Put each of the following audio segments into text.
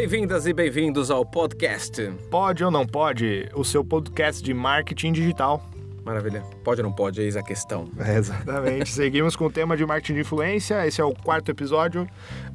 Bem-vindas e bem-vindos ao podcast. Pode ou não pode? O seu podcast de marketing digital. Maravilha. Pode ou não pode? Eis a questão. É, exatamente. Seguimos com o tema de marketing de influência. Esse é o quarto episódio.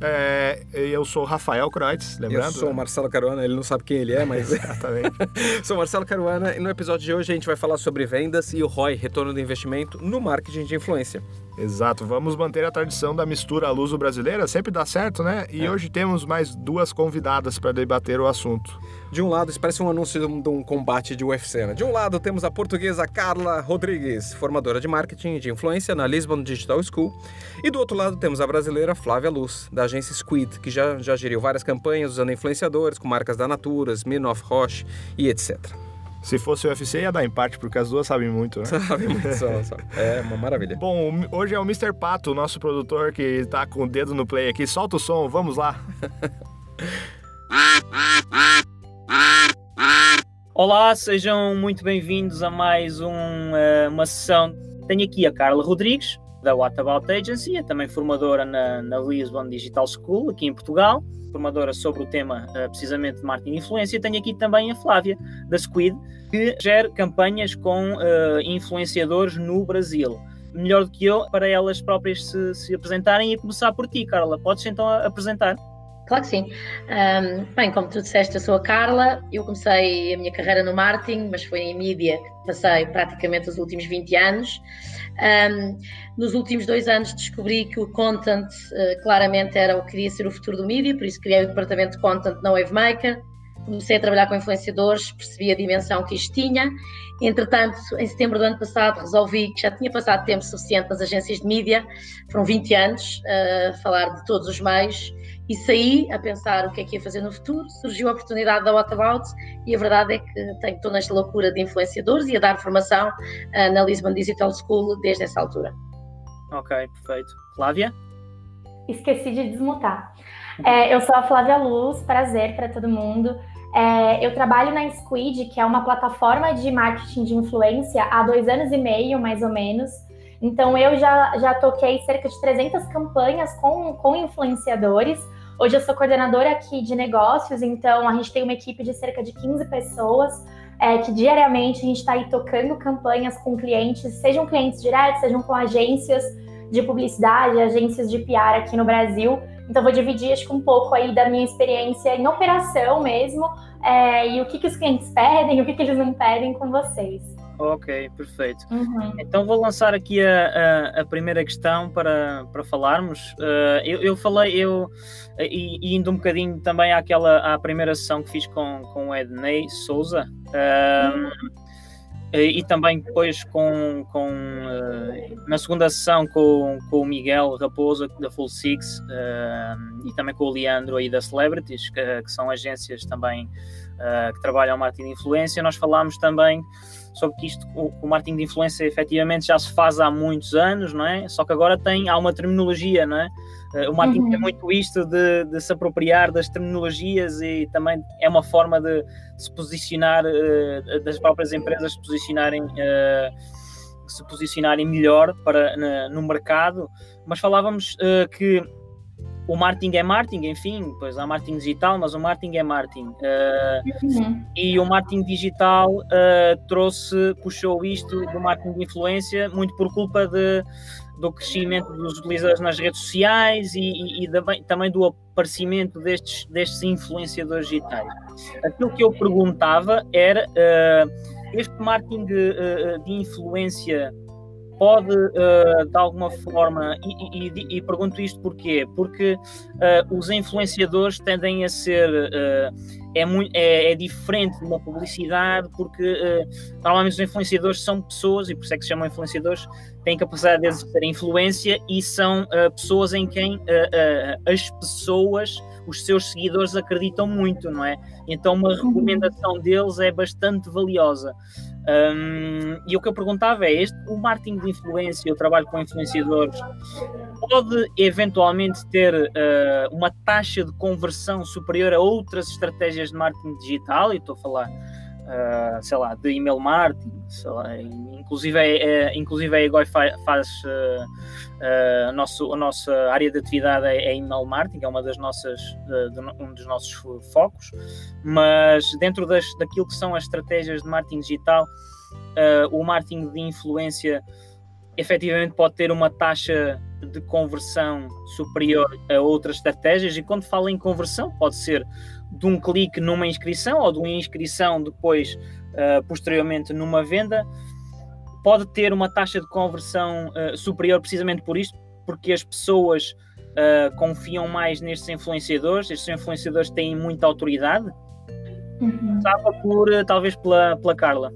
É, eu sou Rafael Kreutz, lembrando? Eu sou o né? Marcelo Caruana, ele não sabe quem ele é, mas. Exatamente. sou o Marcelo Caruana e no episódio de hoje a gente vai falar sobre vendas e o ROI, retorno do investimento, no marketing de influência. Exato, vamos manter a tradição da mistura luso-brasileira, sempre dá certo, né? E É. hoje temos mais duas convidadas para debater o assunto. De um lado, isso parece um anúncio de um- combate de UFC, né? De um lado, temos a portuguesa Carla Rodrigues, formadora de marketing e de influência na Lisbon Digital School. E do outro lado, temos a brasileira Flávia Luz, da agência Squid, que já, já geriu várias campanhas usando influenciadores com marcas da Natura, Smirnoff Roche e etc. Se fosse o UFC, ia dar empate, porque as duas sabem muito, né? Sabe muito só, só. É uma maravilha. Bom, hoje é o Mr. Pato, nosso produtor, que tá com o dedo no play aqui. Solta o som, vamos lá. Olá, sejam muito bem-vindos a mais um, eh, uma sessão. Tenho aqui a Carla Rodrigues, da What About Agency, é também formadora na, na Lisbon Digital School, aqui em Portugal, formadora sobre o tema eh, precisamente de marketing de influência. Tenho aqui também a Flávia, da Squid, que gera campanhas com eh, influenciadores no Brasil. Melhor do que eu, para elas próprias se, se apresentarem e começar por ti, Carla. Podes então apresentar? Claro que sim. Ahm, bem, como tu disseste, eu sou a Carla. Eu comecei a minha carreira no marketing, mas foi em mídia que passei praticamente os últimos 20 anos. Ahm, nos últimos dois anos descobri que o content eh, claramente era o que queria ser o futuro do mídia, por isso criei o departamento de content na Wavemaker. Comecei a trabalhar com influenciadores, percebi a dimensão que isto tinha. Entretanto, em setembro do ano passado, resolvi que já tinha passado tempo suficiente nas agências de mídia, foram 20 anos eh, a falar de todos os meios, e saí a pensar o que é que ia fazer no futuro. Surgiu a oportunidade da What About e a verdade é que tenho, estou nesta loucura de influenciadores e a dar formação ah, na Lisbon Digital School desde essa altura. Ok, perfeito. Flávia? Esqueci de desmutar. É, eu sou a Flávia Luz, prazer para todo mundo. É, eu trabalho na Squid, que é uma plataforma de marketing de influência há dois anos e meio, mais ou menos. Então, eu já, já toquei cerca de 300 campanhas com, com influenciadores. Hoje eu sou coordenadora aqui de negócios, então a gente tem uma equipe de cerca de 15 pessoas é, que diariamente a gente está aí tocando campanhas com clientes, sejam clientes diretos, sejam com agências de publicidade, agências de PR aqui no Brasil. Então, vou dividir acho que um pouco aí da minha experiência em operação mesmo, é, e o que, que os clientes pedem, o que, que eles não pedem com vocês. Ok, perfeito. Uhum. Então vou lançar aqui a, a, a primeira questão para, para falarmos. Uh, eu, eu falei, eu, e, indo um bocadinho também àquela, à primeira sessão que fiz com, com o Ednei Souza, um, e, e também depois com, com uh, na segunda sessão com, com o Miguel Raposa da Full Six uh, e também com o Leandro aí da Celebrities, que, que são agências também que trabalham marketing de influência, nós falámos também sobre que isto, o, o marketing de influência efetivamente já se faz há muitos anos, não é? Só que agora tem, há uma terminologia, não é? Uh, o marketing Uhum. tem muito isto de, de se apropriar das terminologias e também é uma forma de, de se posicionar, uh, das próprias empresas se posicionarem, uh, se posicionarem melhor para, na- no mercado, mas falávamos uh, que o marketing é marketing, enfim, pois há marketing digital, mas o marketing é marketing. Uh, Uhum. e o marketing digital uh, trouxe, puxou isto do marketing de influência muito por culpa de, do crescimento dos utilizadores nas redes sociais e, e- e também, também do aparecimento destes, destes influenciadores digitais. Aquilo que eu perguntava era uh, este marketing uh, de influência pode uh, de alguma forma e, e- e pergunto isto porquê? Porque uh, os influenciadores tendem a ser uh, é, muito, é, é diferente de uma publicidade porque normalmente os influenciadores são pessoas e por isso é que se chamam influenciadores têm capacidade de exercer influência e são pessoas em quem as pessoas os seus seguidores acreditam muito, não é? Então uma recomendação deles é bastante valiosa. Um, e o que eu perguntava é este, o marketing de influência, eu trabalho com influenciadores, pode eventualmente ter uh, uma taxa de conversão superior a outras estratégias de marketing digital, e estou a falar uh, sei lá, de email marketing, lá, inclusive, é, é, inclusive a Egoi faz uh, uh, nosso, a nossa área de atividade é, é email marketing, é uma das nossas, de, um dos nossos focos, mas dentro das, daquilo que são as estratégias de marketing digital, o marketing de influência efetivamente pode ter uma taxa de conversão superior a outras estratégias, e quando falo em conversão, pode ser de um clique numa inscrição ou de uma inscrição depois, uh, posteriormente, numa venda, pode ter uma taxa de conversão uh, superior precisamente por isto, porque as pessoas uh, confiam mais nestes influenciadores, estes influenciadores têm muita autoridade. Uhum. por, talvez pela, pela Carla.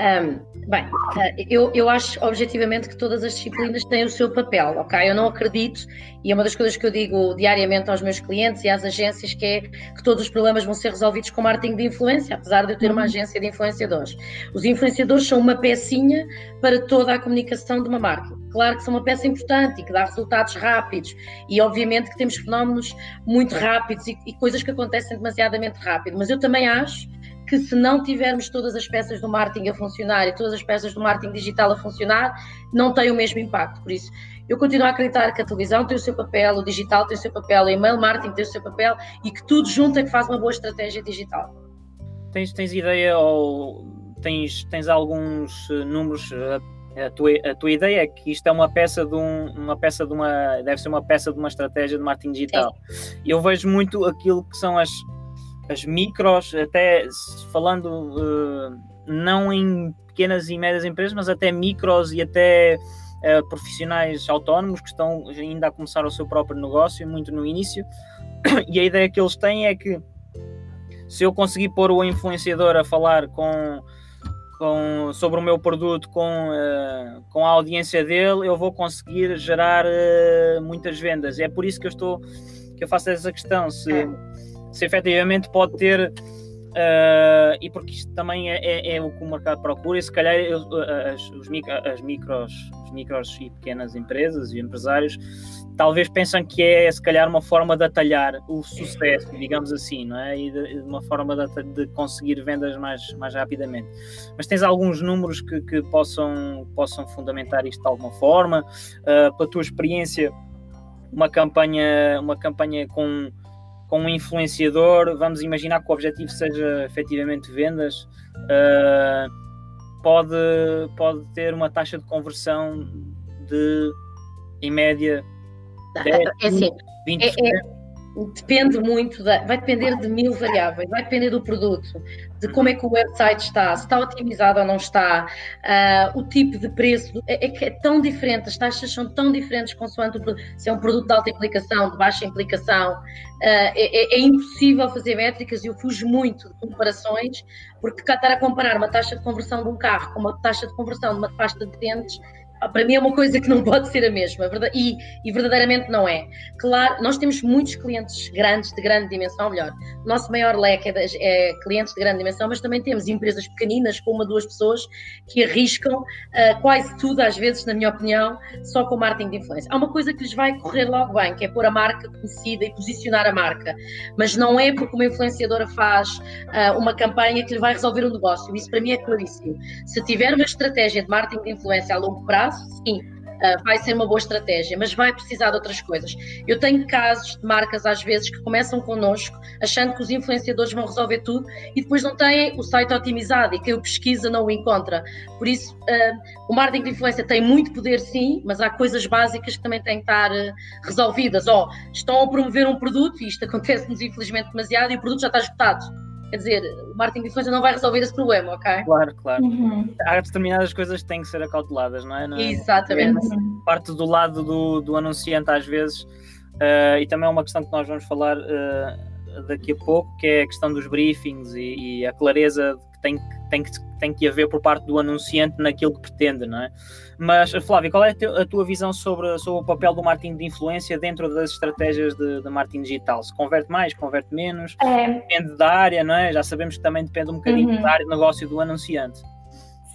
Um, bem, eh, eu, eu acho objetivamente que todas as disciplinas têm o seu papel, ok? Eu não acredito, e é uma das coisas que eu digo diariamente aos meus clientes e às agências, que é que todos os problemas vão ser resolvidos com marketing de influência, apesar de eu ter uma uhum. agência de influenciadores. Os influenciadores são uma pecinha para toda a comunicação de uma marca. Claro que são uma peça importante e que dá resultados rápidos, e obviamente que temos fenómenos muito rápidos e, e coisas que acontecem demasiadamente rápido, mas eu também acho que se não tivermos todas as peças do marketing a funcionar e todas as peças do marketing digital a funcionar, não tem o mesmo impacto. Por isso, eu continuo a acreditar que a televisão tem o seu papel, o digital tem o seu papel, o email marketing tem o seu papel e que tudo junto é que faz uma boa estratégia digital. Tens, tens ideia ou tens, tens alguns eh, números? A tua, a tua ideia é que isto é uma peça de um, uma peça de uma deve ser uma peça de uma estratégia de marketing digital. Sim. Eu vejo muito aquilo que são as as micros, até falando uh, não em pequenas e médias empresas, mas até micros e até uh, profissionais autónomos que estão ainda a começar o seu próprio negócio, muito no início. E a ideia que eles têm é que se eu conseguir pôr o influenciador a falar com, com, sobre o meu produto com, uh, com a audiência dele, eu vou conseguir gerar muitas vendas. É por isso que eu estou que eu faço essa questão. Se, é se efetivamente pode ter. Uh, e porque isto também é, é, é, o que o mercado procura, e se calhar eu, as, os, as micros, os micros e pequenas empresas e empresários talvez pensam que é se calhar uma forma de atalhar o sucesso, digamos assim, não é? E de, uma forma de, de, conseguir vendas mais, mais rapidamente. Mas tens alguns números que, que possam, possam fundamentar isto de alguma forma? Uh, pela tua experiência, uma campanha, uma campanha com com um influenciador, vamos imaginar que o objetivo seja efetivamente vendas, uh, pode, pode ter uma taxa de conversão de, em média, 10, é assim, 20%. É, é, depende muito, da, vai depender de mil variáveis, vai depender do produto, de como é que o website está, se está otimizado ou não está, uh, o tipo de preço, é, é, que é tão diferente, as taxas são tão diferentes consoante o produto, se é um produto de alta implicação, de baixa implicação, uh, é, é, impossível fazer métricas e eu fujo muito de comparações, porque estar a comparar uma taxa de conversão de um carro com uma taxa de conversão de uma pasta de dentes para mim é uma coisa que não pode ser a mesma, e, e, verdadeiramente não é. Claro, nós temos muitos clientes grandes, de grande dimensão, melhor, o nosso maior leque é, de, é clientes de grande dimensão, mas também temos empresas pequeninas com uma, duas pessoas que arriscam uh, quase tudo, às vezes, na minha opinião, só com marketing de influência. Há uma coisa que lhes vai correr logo bem, que é pôr a marca conhecida e posicionar a marca, mas não é porque uma influenciadora faz uh, uma campanha que lhe vai resolver um negócio, isso para mim é claríssimo. Se tiver uma estratégia de marketing de influência a longo prazo, sim, uh, vai ser uma boa estratégia, mas vai precisar de outras coisas. Eu tenho casos de marcas, às vezes, que começam connosco achando que os influenciadores vão resolver tudo e depois não têm o site otimizado e quem o pesquisa não o encontra. Por isso, uh, o marketing de influência tem muito poder, sim, mas há coisas básicas que também têm que estar uh, resolvidas. Ou oh, estão a promover um produto, e isto acontece-nos infelizmente demasiado, e o produto já está esgotado Quer dizer, o marketing de influência não vai resolver esse problema, ok? Claro, claro. Uhum. Há determinadas coisas que têm que ser acauteladas, não é? Não é? Exatamente. parte do lado do, do anunciante, às vezes, uh, e também é uma questão que nós vamos falar uh, daqui a pouco, que é a questão dos briefings e, e a clareza que tem, tem, que, tem que haver por parte do anunciante naquilo que pretende, não é? Mas, Flávia, qual é a tua visão sobre, sobre o papel do marketing de influência dentro das estratégias de, de marketing digital? Se converte mais, converte menos? É. Depende da área, não é? Já sabemos que também depende um bocadinho uhum. da área de negócio do anunciante.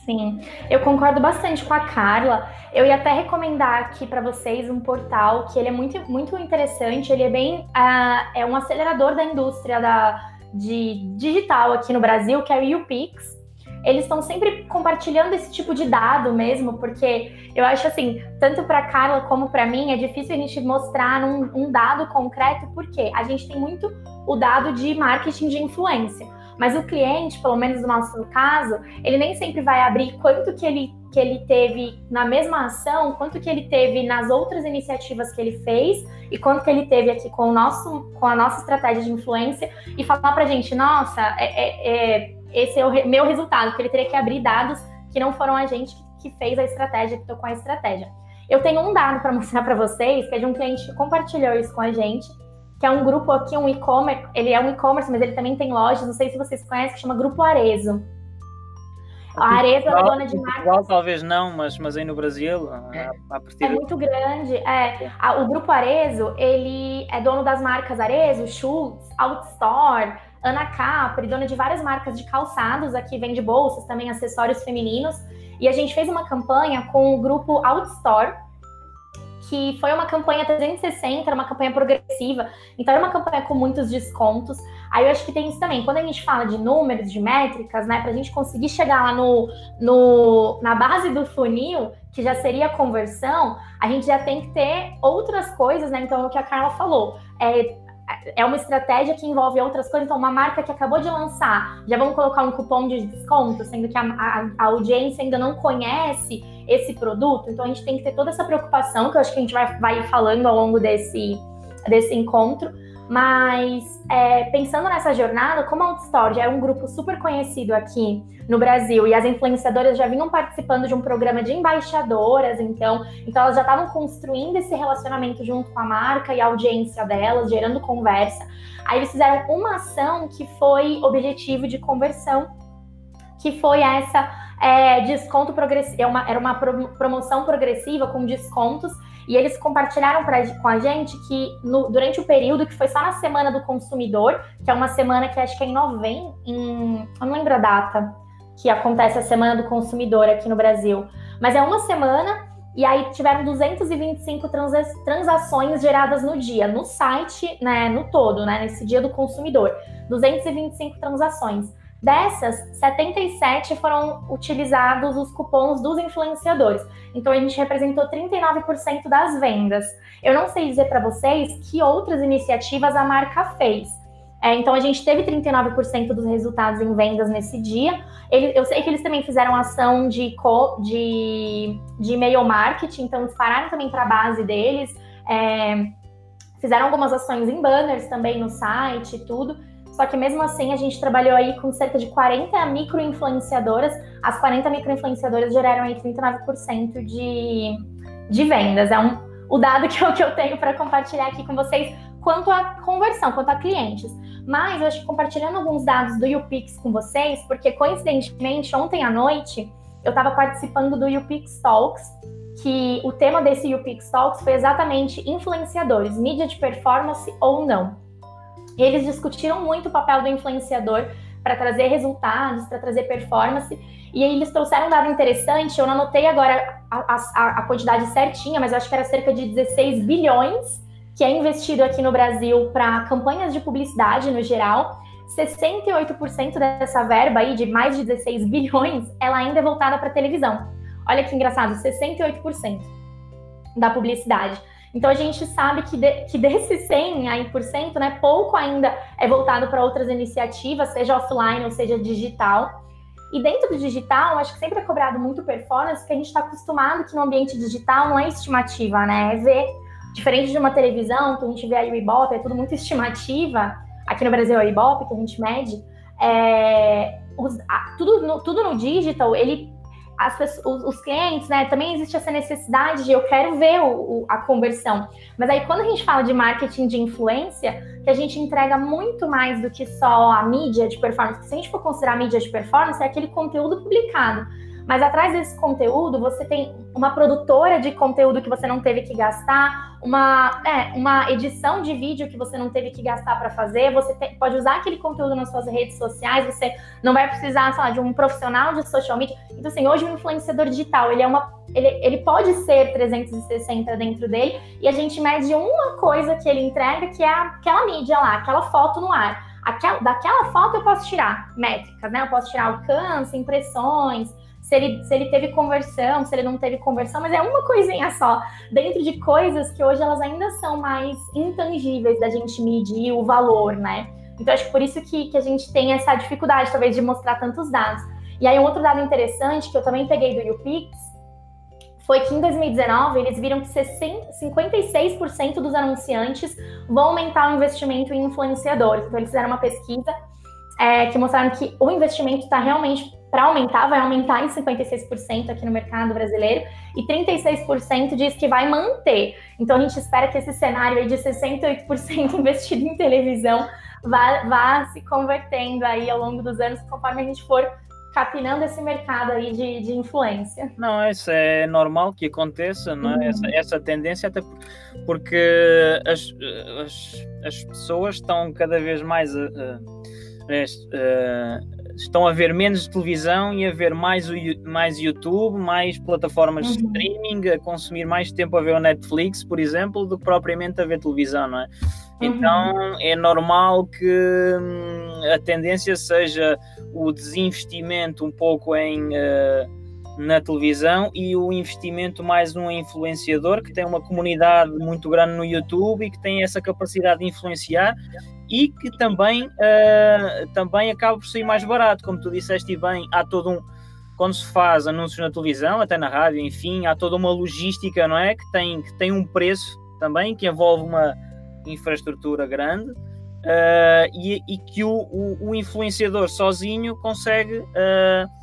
Sim, eu concordo bastante com a Carla. Eu ia até recomendar aqui para vocês um portal que ele é muito, muito interessante. Ele é bem, uh, é um acelerador da indústria da de digital aqui no Brasil, que é o UPix. Eles estão sempre compartilhando esse tipo de dado mesmo, porque eu acho assim, tanto para Carla como para mim, é difícil a gente mostrar um, um dado concreto, porque a gente tem muito o dado de marketing de influência. Mas o cliente, pelo menos no nosso caso, ele nem sempre vai abrir quanto que ele, que ele teve na mesma ação, quanto que ele teve nas outras iniciativas que ele fez e quanto que ele teve aqui com, o nosso, com a nossa estratégia de influência e falar pra gente, nossa, é, é, é, esse é o meu resultado, que ele teria que abrir dados que não foram a gente que fez a estratégia, que tocou a estratégia. Eu tenho um dado para mostrar para vocês, que é de um cliente que compartilhou isso com a gente, que é um grupo aqui, um e-commerce. Ele é um e-commerce, mas ele também tem lojas, não sei se vocês conhecem, que chama Grupo Arezo. A Arezo é dona de marca. Talvez não, mas, mas aí no Brasil, é, a partir é muito grande. É, o Grupo Arezo, ele é dono das marcas Arezo, Schultz, Outstore, Ana Capri, dona de várias marcas de calçados, aqui vende bolsas, também acessórios femininos. E a gente fez uma campanha com o grupo Outstore, que foi uma campanha 360, era uma campanha progressiva, então era uma campanha com muitos descontos. Aí eu acho que tem isso também, quando a gente fala de números, de métricas, né, para a gente conseguir chegar lá no, no, na base do funil, que já seria a conversão, a gente já tem que ter outras coisas, né? Então, é o que a Carla falou, é é uma estratégia que envolve outras coisas. Então, uma marca que acabou de lançar, já vamos colocar um cupom de desconto, sendo que a, a, a, audiência ainda não conhece esse produto. Então, a gente tem que ter toda essa preocupação, que eu acho que a gente vai, vai falando ao longo desse, desse encontro. Mas é, pensando nessa jornada, como a Outstore já é um grupo super conhecido aqui no Brasil e as influenciadoras já vinham participando de um programa de embaixadoras, então, então elas já estavam construindo esse relacionamento junto com a marca e a audiência delas, gerando conversa. Aí eles fizeram uma ação que foi objetivo de conversão, que foi essa é, desconto progressivo, é era uma promoção progressiva com descontos e eles compartilharam pra, com a gente que no, durante o período, que foi só na Semana do Consumidor, que é uma semana que acho que é em novembro, em, eu não lembro a data, que acontece a Semana do Consumidor aqui no Brasil, mas é uma semana e aí tiveram 225 transa transações geradas no dia, no site, né, no todo, né, nesse dia do consumidor. 225 transações. Dessas, 77 foram utilizados os cupons dos influenciadores. Então a gente representou 39% das vendas. Eu não sei dizer para vocês que outras iniciativas a marca fez. É, então a gente teve 39% dos resultados em vendas nesse dia. Ele, eu sei que eles também fizeram ação de, de, de e-mail marketing, então dispararam também para a base deles. É, fizeram algumas ações em banners também no site e tudo. Só que mesmo assim a gente trabalhou aí com cerca de 40 micro-influenciadoras. As 40 micro-influenciadoras geraram aí 39% de, de vendas. É um, o dado que eu, que eu tenho para compartilhar aqui com vocês quanto à conversão, quanto a clientes. Mas eu acho que compartilhando alguns dados do YouPix com vocês, porque coincidentemente ontem à noite eu estava participando do YouPix Talks, que o tema desse YouPix Talks foi exatamente influenciadores, mídia de performance ou não. E eles discutiram muito o papel do influenciador para trazer resultados, para trazer performance. E aí eles trouxeram um dado interessante, eu não anotei agora a, a, a, quantidade certinha, mas eu acho que era cerca de 16 bilhões que é investido aqui no Brasil para campanhas de publicidade no geral. 68% dessa verba aí, de mais de 16 bilhões, ela ainda é voltada para televisão. Olha que engraçado, 68% da publicidade. Então a gente sabe que, de, que desses 100 aí por cento, né, pouco ainda é voltado para outras iniciativas, seja offline ou seja digital. E dentro do digital, acho que sempre é cobrado muito performance, porque a gente está acostumado que no ambiente digital não é estimativa, né? É ver, diferente de uma televisão, que a gente vê aí o Ibope, é tudo muito estimativa. Aqui no Brasil é o Ibope, que a gente mede. É, tudo, no, tudo no digital, ele pessoas, os, clientes, né? Também existe essa necessidade de eu quero ver o, o, a conversão. Mas aí, quando a gente fala de marketing de influência, que a gente entrega muito mais do que só a mídia de performance. Se a gente for considerar a mídia de performance, é aquele conteúdo publicado. Mas atrás desse conteúdo, você tem uma produtora de conteúdo que você não teve que gastar, uma, é, uma edição de vídeo que você não teve que gastar para fazer. Você te, pode usar aquele conteúdo nas suas redes sociais, você não vai precisar, sei lá, de um profissional de social media. Então, assim, hoje o influenciador digital, ele é uma. Ele, ele pode ser 360 dentro dele, e a gente mede uma coisa que ele entrega, que é aquela mídia lá, aquela foto no ar. aquela, daquela foto eu posso tirar métricas, né? Eu posso tirar alcance, impressões, se ele, se ele teve conversão, se ele não teve conversão, mas é uma coisinha só, dentro de coisas que hoje elas ainda são mais intangíveis da gente medir o valor, né? Então, acho que por isso que, que a gente tem essa dificuldade, talvez, de mostrar tantos dados. E aí, um outro dado interessante que eu também peguei do YouPix foi que em 2019 eles viram que 56% dos anunciantes vão aumentar o investimento em influenciadores. Então, eles fizeram uma pesquisa é, que mostraram que o investimento está realmente para aumentar, vai aumentar em 56% aqui no mercado brasileiro, e 36% diz que vai manter. Então a gente espera que esse cenário aí de 68% investido em televisão vá, vá se convertendo aí ao longo dos anos, conforme a gente for capinando esse mercado aí de, de influência. Não, isso é normal que aconteça, não é? Uhum. Essa, essa tendência, até porque as, as, as pessoas estão cada vez mais a, a, estão a ver menos televisão e a ver mais, o, mais YouTube, mais plataformas uhum. de streaming, a consumir mais tempo a ver o Netflix, por exemplo, do que propriamente a ver televisão, não é? Uhum. Então é normal que hum, a tendência seja o desinvestimento um pouco em uh, na televisão e o investimento mais num influenciador que tem uma comunidade muito grande no YouTube e que tem essa capacidade de influenciar e que também, uh, também acaba por ser mais barato, como tu disseste bem, há todo um quando se faz anúncios na televisão, até na rádio, enfim, há toda uma logística, não é? Que tem, que tem um preço também, que envolve uma infraestrutura grande uh, e, e, que o, o, o, influenciador sozinho consegue uh,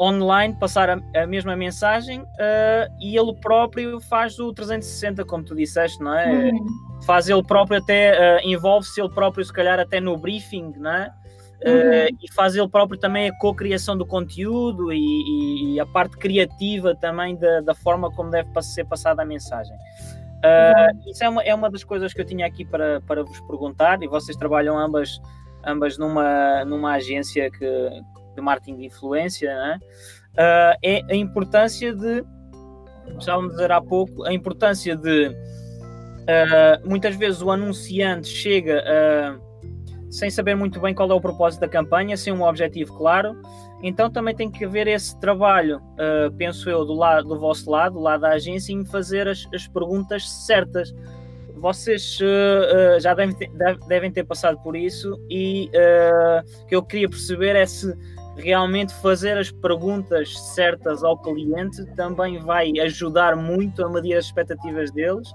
online passar a, a mesma mensagem uh, e ele próprio faz o 360, como tu disseste, não é? Uhum. Faz ele próprio até, uh, envolve-se ele próprio, se calhar, até no briefing, não é? Uh, uhum. e faz ele próprio também a co-criação do conteúdo e, e, e, a parte criativa também da, da forma como deve ser passada a mensagem. Uhum. Isso é uma, é uma das coisas que eu tinha aqui para, para vos perguntar, e vocês trabalham ambas, ambas numa, numa agência que, de marketing de influência, né? uh, é a importância de, estávamos a dizer há pouco, a importância de uh, muitas vezes o anunciante chega uh, sem saber muito bem qual é o propósito da campanha, sem um objetivo claro, então também tem que haver esse trabalho, uh, penso eu, do, lado, do vosso lado, do lado da agência, em fazer as, as perguntas certas. Vocês uh, uh, já devem ter, devem ter, passado por isso e o que eu queria perceber é se realmente fazer as perguntas certas ao cliente também vai ajudar muito a medir as expectativas deles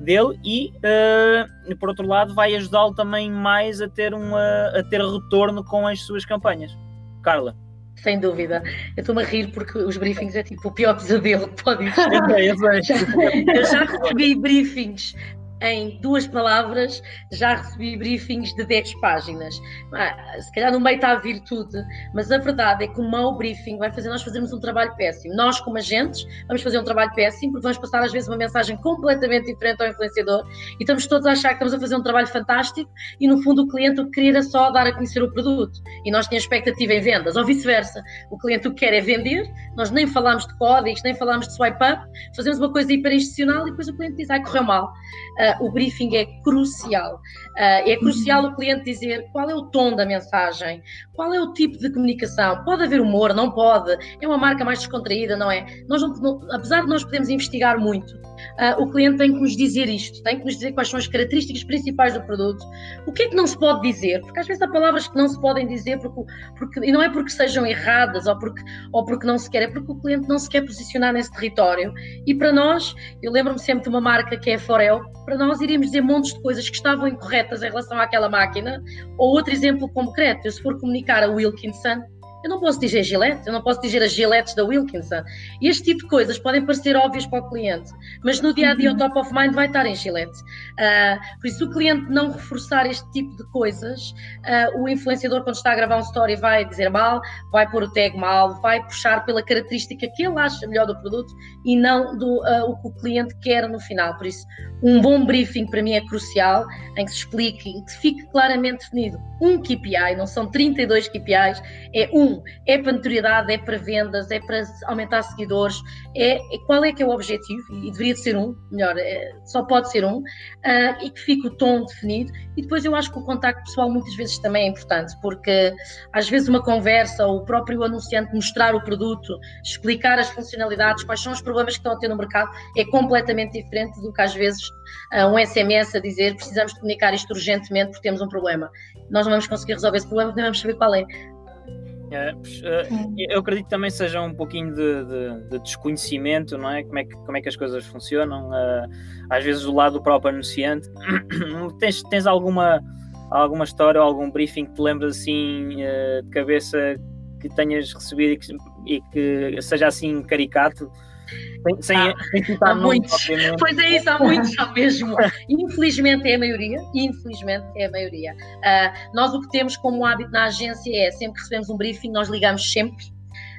dele e uh, por outro lado vai ajudá-lo também mais a ter uma a ter retorno com as suas campanhas Carla sem dúvida. Eu estou-me a rir porque os briefings é tipo o pior pesadelo que pode existir. eu já recebi briefings em duas palavras, já recebi briefings de 10 páginas. Ah, se calhar no meio está a virtude, mas a verdade é que o mau briefing vai fazer nós fazermos um trabalho péssimo. Nós, como agentes, vamos fazer um trabalho péssimo porque vamos passar às vezes uma mensagem completamente diferente ao influenciador e estamos todos a achar que estamos a fazer um trabalho fantástico e no fundo o cliente o que queria era só dar a conhecer o produto e nós tínhamos expectativa em vendas, ou vice-versa. O cliente o que quer é vender, nós nem falamos de códigos, nem falamos de swipe up, fazemos uma coisa hiper-institucional e depois o cliente diz, ai, correu mal. Uh, o briefing é crucial. Uh, é crucial o cliente dizer qual é o tom da mensagem, qual é o tipo de comunicação. Pode haver humor, não pode. É uma marca mais descontraída, não é? Nós não, não, apesar de nós podermos investigar muito, uh, o cliente tem que nos dizer isto, tem que nos dizer quais são as características principais do produto. O que é que não se pode dizer? Porque às vezes há palavras que não se podem dizer porque, porque, e não é porque sejam erradas ou porque, ou porque não se quer, é porque o cliente não se quer posicionar nesse território. E para nós, eu lembro-me sempre de uma marca que é a Forel, para nós iríamos dizer montes de coisas que estavam incorretas em relação àquela máquina, ou outro exemplo concreto, eu se for comunicar a Wilkinson, eu não posso dizer Gillette, eu não posso dizer as Gillettes da Wilkinson. E este tipo de coisas podem parecer óbvias para o cliente, mas no dia a dia o top of mind vai estar em Gillette. Uh, por isso, se o cliente não reforçar este tipo de coisas, uh, o influenciador, quando está a gravar um story, vai dizer mal, vai pôr o tag mal, vai puxar pela característica que ele acha melhor do produto e não do uh, o que o cliente quer no final. Por isso, um bom briefing para mim é crucial, em que se explique, em que fique claramente definido um KPI, não são 32 KPIs, é um, é para notoriedade, é para vendas, é para aumentar seguidores, é, é qual é que é o objetivo, e deveria de ser um, melhor, é, só pode ser um, uh, e que fique o tom definido. E depois eu acho que o contacto pessoal muitas vezes também é importante, porque às vezes uma conversa, ou o próprio anunciante mostrar o produto, explicar as funcionalidades, quais são os problemas que estão a ter no mercado, é completamente diferente do que às vezes uh, um SMS a dizer precisamos comunicar isto urgentemente porque temos um problema. Nós não vamos conseguir resolver esse problema, nem vamos saber qual é. É, eu acredito que também seja um pouquinho de, de, de, desconhecimento, não é? Como é que, como é que as coisas funcionam. Uh, às vezes do lado do próprio anunciante. tens, tens alguma, alguma história ou algum briefing que te lembras assim de cabeça que tenhas recebido e que, e que seja assim caricato? Sem, sem, ah, sem há muitos. Pois é isso, há muitos há mesmo. Infelizmente é a maioria, infelizmente é a maioria. Uh, nós o que temos como hábito na agência é, sempre que recebemos um briefing, nós ligamos sempre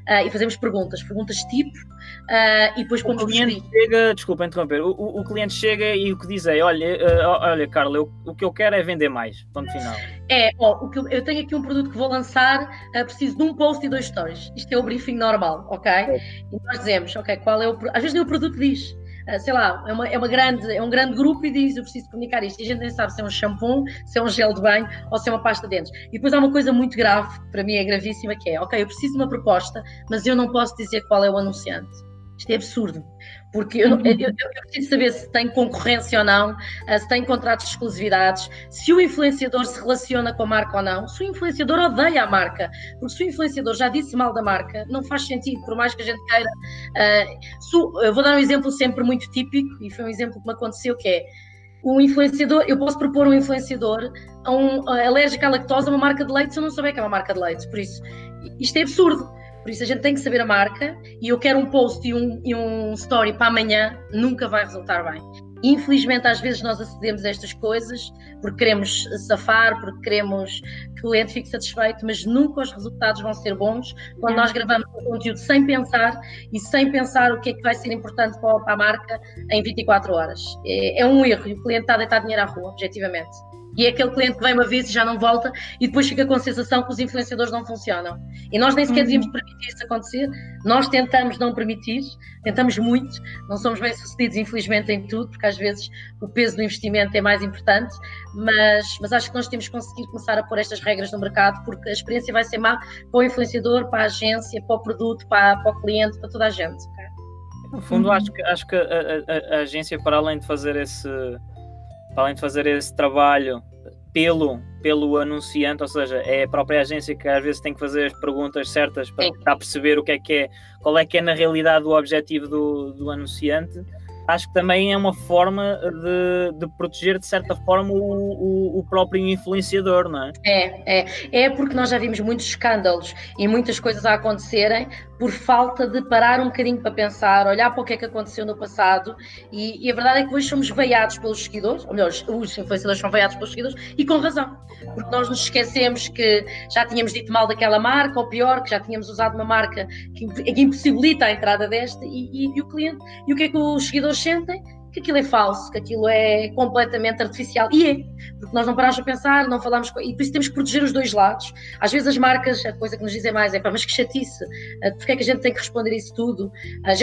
uh, e fazemos perguntas, perguntas tipo, uh, e depois o cliente chega, desculpa interromper, o, o, o, cliente chega e o que diz é, olha, uh, olha Carla, eu, o que eu quero é vender mais, ponto final. É, ó, o que eu, eu tenho aqui um produto que vou lançar, uh, preciso de um post e dois stories. Isto é o briefing normal, ok? É. E nós dizemos, ok, qual é o... Às vezes nem o produto diz, ah, sei lá, é, uma, é, uma grande, é um grande grupo e diz eu preciso comunicar isto. E a gente nem sabe se é um shampoo, se é um gel de banho ou se é uma pasta de dentes. E depois há uma coisa muito grave, para mim é gravíssima, que é, ok, eu preciso de uma proposta, mas eu não posso dizer qual é o anunciante. Isto é absurdo. Porque eu, eu, eu, eu, preciso saber se tem concorrência ou não, eh, se tem contratos de exclusividades, se o influenciador se relaciona com a marca ou não, se o influenciador odeia a marca. Porque se o influenciador já disse mal da marca, não faz sentido, por mais que a gente queira. Uh, eu vou dar um exemplo sempre muito típico, e foi um exemplo que me aconteceu, que é o influenciador, eu posso propor um influenciador a um a alérgico à lactose a uma marca de leite se eu não souber que é uma marca de leite. Por isso, isto é absurdo. Por isso a gente tem que saber a marca e eu quero um post e um, e um story para amanhã, nunca vai resultar bem. Infelizmente, às vezes nós acedemos a estas coisas porque queremos safar, porque queremos que o cliente fique satisfeito, mas nunca os resultados vão ser bons quando nós gravamos um conteúdo sem pensar e sem pensar o que é que vai ser importante para a marca em 24 horas. É, é um erro e o cliente está a deitar dinheiro à rua, objetivamente. E é aquele cliente que vem uma vez e já não volta e depois fica com a sensação que os influenciadores não funcionam. E nós nem sequer uhum. devíamos permitir isso acontecer. Nós tentamos não permitir, tentamos muito, não somos bem sucedidos, infelizmente, em tudo, porque às vezes o peso do investimento é mais importante, mas, mas acho que nós temos que conseguir começar a pôr estas regras no mercado, porque a experiência vai ser má para o influenciador, para a agência, para o produto, para, para o cliente, para toda a gente. Okay? No fundo, uhum. acho que, acho que a, a, a agência, para além de fazer esse para além de fazer esse trabalho pelo, pelo anunciante, ou seja, é a própria agência que às vezes tem que fazer as perguntas certas para, para perceber o que é que é, qual é que é na realidade o objetivo do, do anunciante acho que também é uma forma de, de proteger, de certa forma, o, o, o, próprio influenciador, não é? É, é. É porque nós já vimos muitos escândalos e muitas coisas a acontecerem por falta de parar um bocadinho para pensar, olhar para o que é que aconteceu no passado e, e a verdade é que hoje somos veiados pelos seguidores, ou melhor, os influenciadores são veiados pelos seguidores e com razão, porque nós nos esquecemos que já tínhamos dito mal daquela marca, ou pior, que já tínhamos usado uma marca que, que impossibilita a entrada desta e, e, e o cliente, e o que é que os seguidores sentem que aquilo é falso, que aquilo é completamente artificial. E é, porque nós não paramos a pensar, não falamos. E por isso temos que proteger os dois lados. Às vezes as marcas, a coisa que nos dizem mais é, pá, mas que chatice, eh, porque é que a gente tem que responder isso tudo?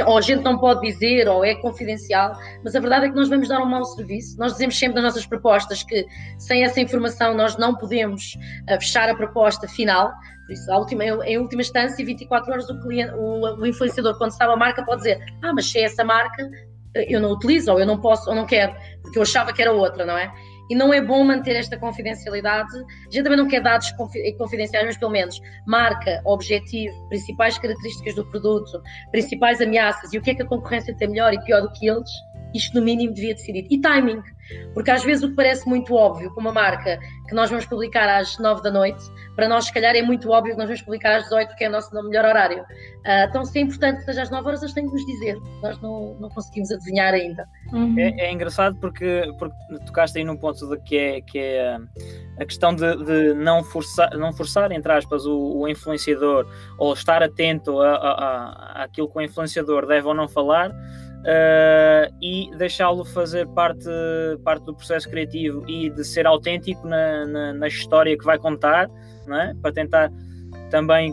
Ou a gente não pode dizer, ou é confidencial. Mas a verdade é que nós vamos dar um mau serviço. Nós dizemos sempre nas nossas propostas que sem essa informação nós não podemos eh, fechar a proposta final. Por isso, última, em última instância, 24 horas, o, cliente, o, o influenciador, quando sabe a marca, pode dizer: Ah, mas se é essa marca, eu não utilizo, ou eu não posso, ou não quero, porque eu achava que era outra, não é? E não é bom manter esta confidencialidade. A gente também não quer dados confidenciais, mas pelo menos marca, objetivo, principais características do produto, principais ameaças e o que é que a concorrência tem melhor e pior do que eles, isto no mínimo devia decidir. E timing, porque às vezes o que parece muito óbvio com uma marca que nós vamos publicar às 9 da noite, para nós se calhar é muito óbvio que nós vamos publicar às 18, que é o nosso melhor horário. Uh, então se é importante que seja às 9 horas, eles têm que nos dizer, nós não, não conseguimos adivinhar ainda. Uhum. É, é, engraçado porque, porque tocaste aí num ponto de que é, que é a questão de, de não, forçar, não forçar, entre aspas, o, o influenciador ou estar atento a, a, a, àquilo que o influenciador deve ou não falar uh, e deixá-lo fazer parte, parte do processo criativo e de ser autêntico na, na, na história que vai contar, é? para tentar também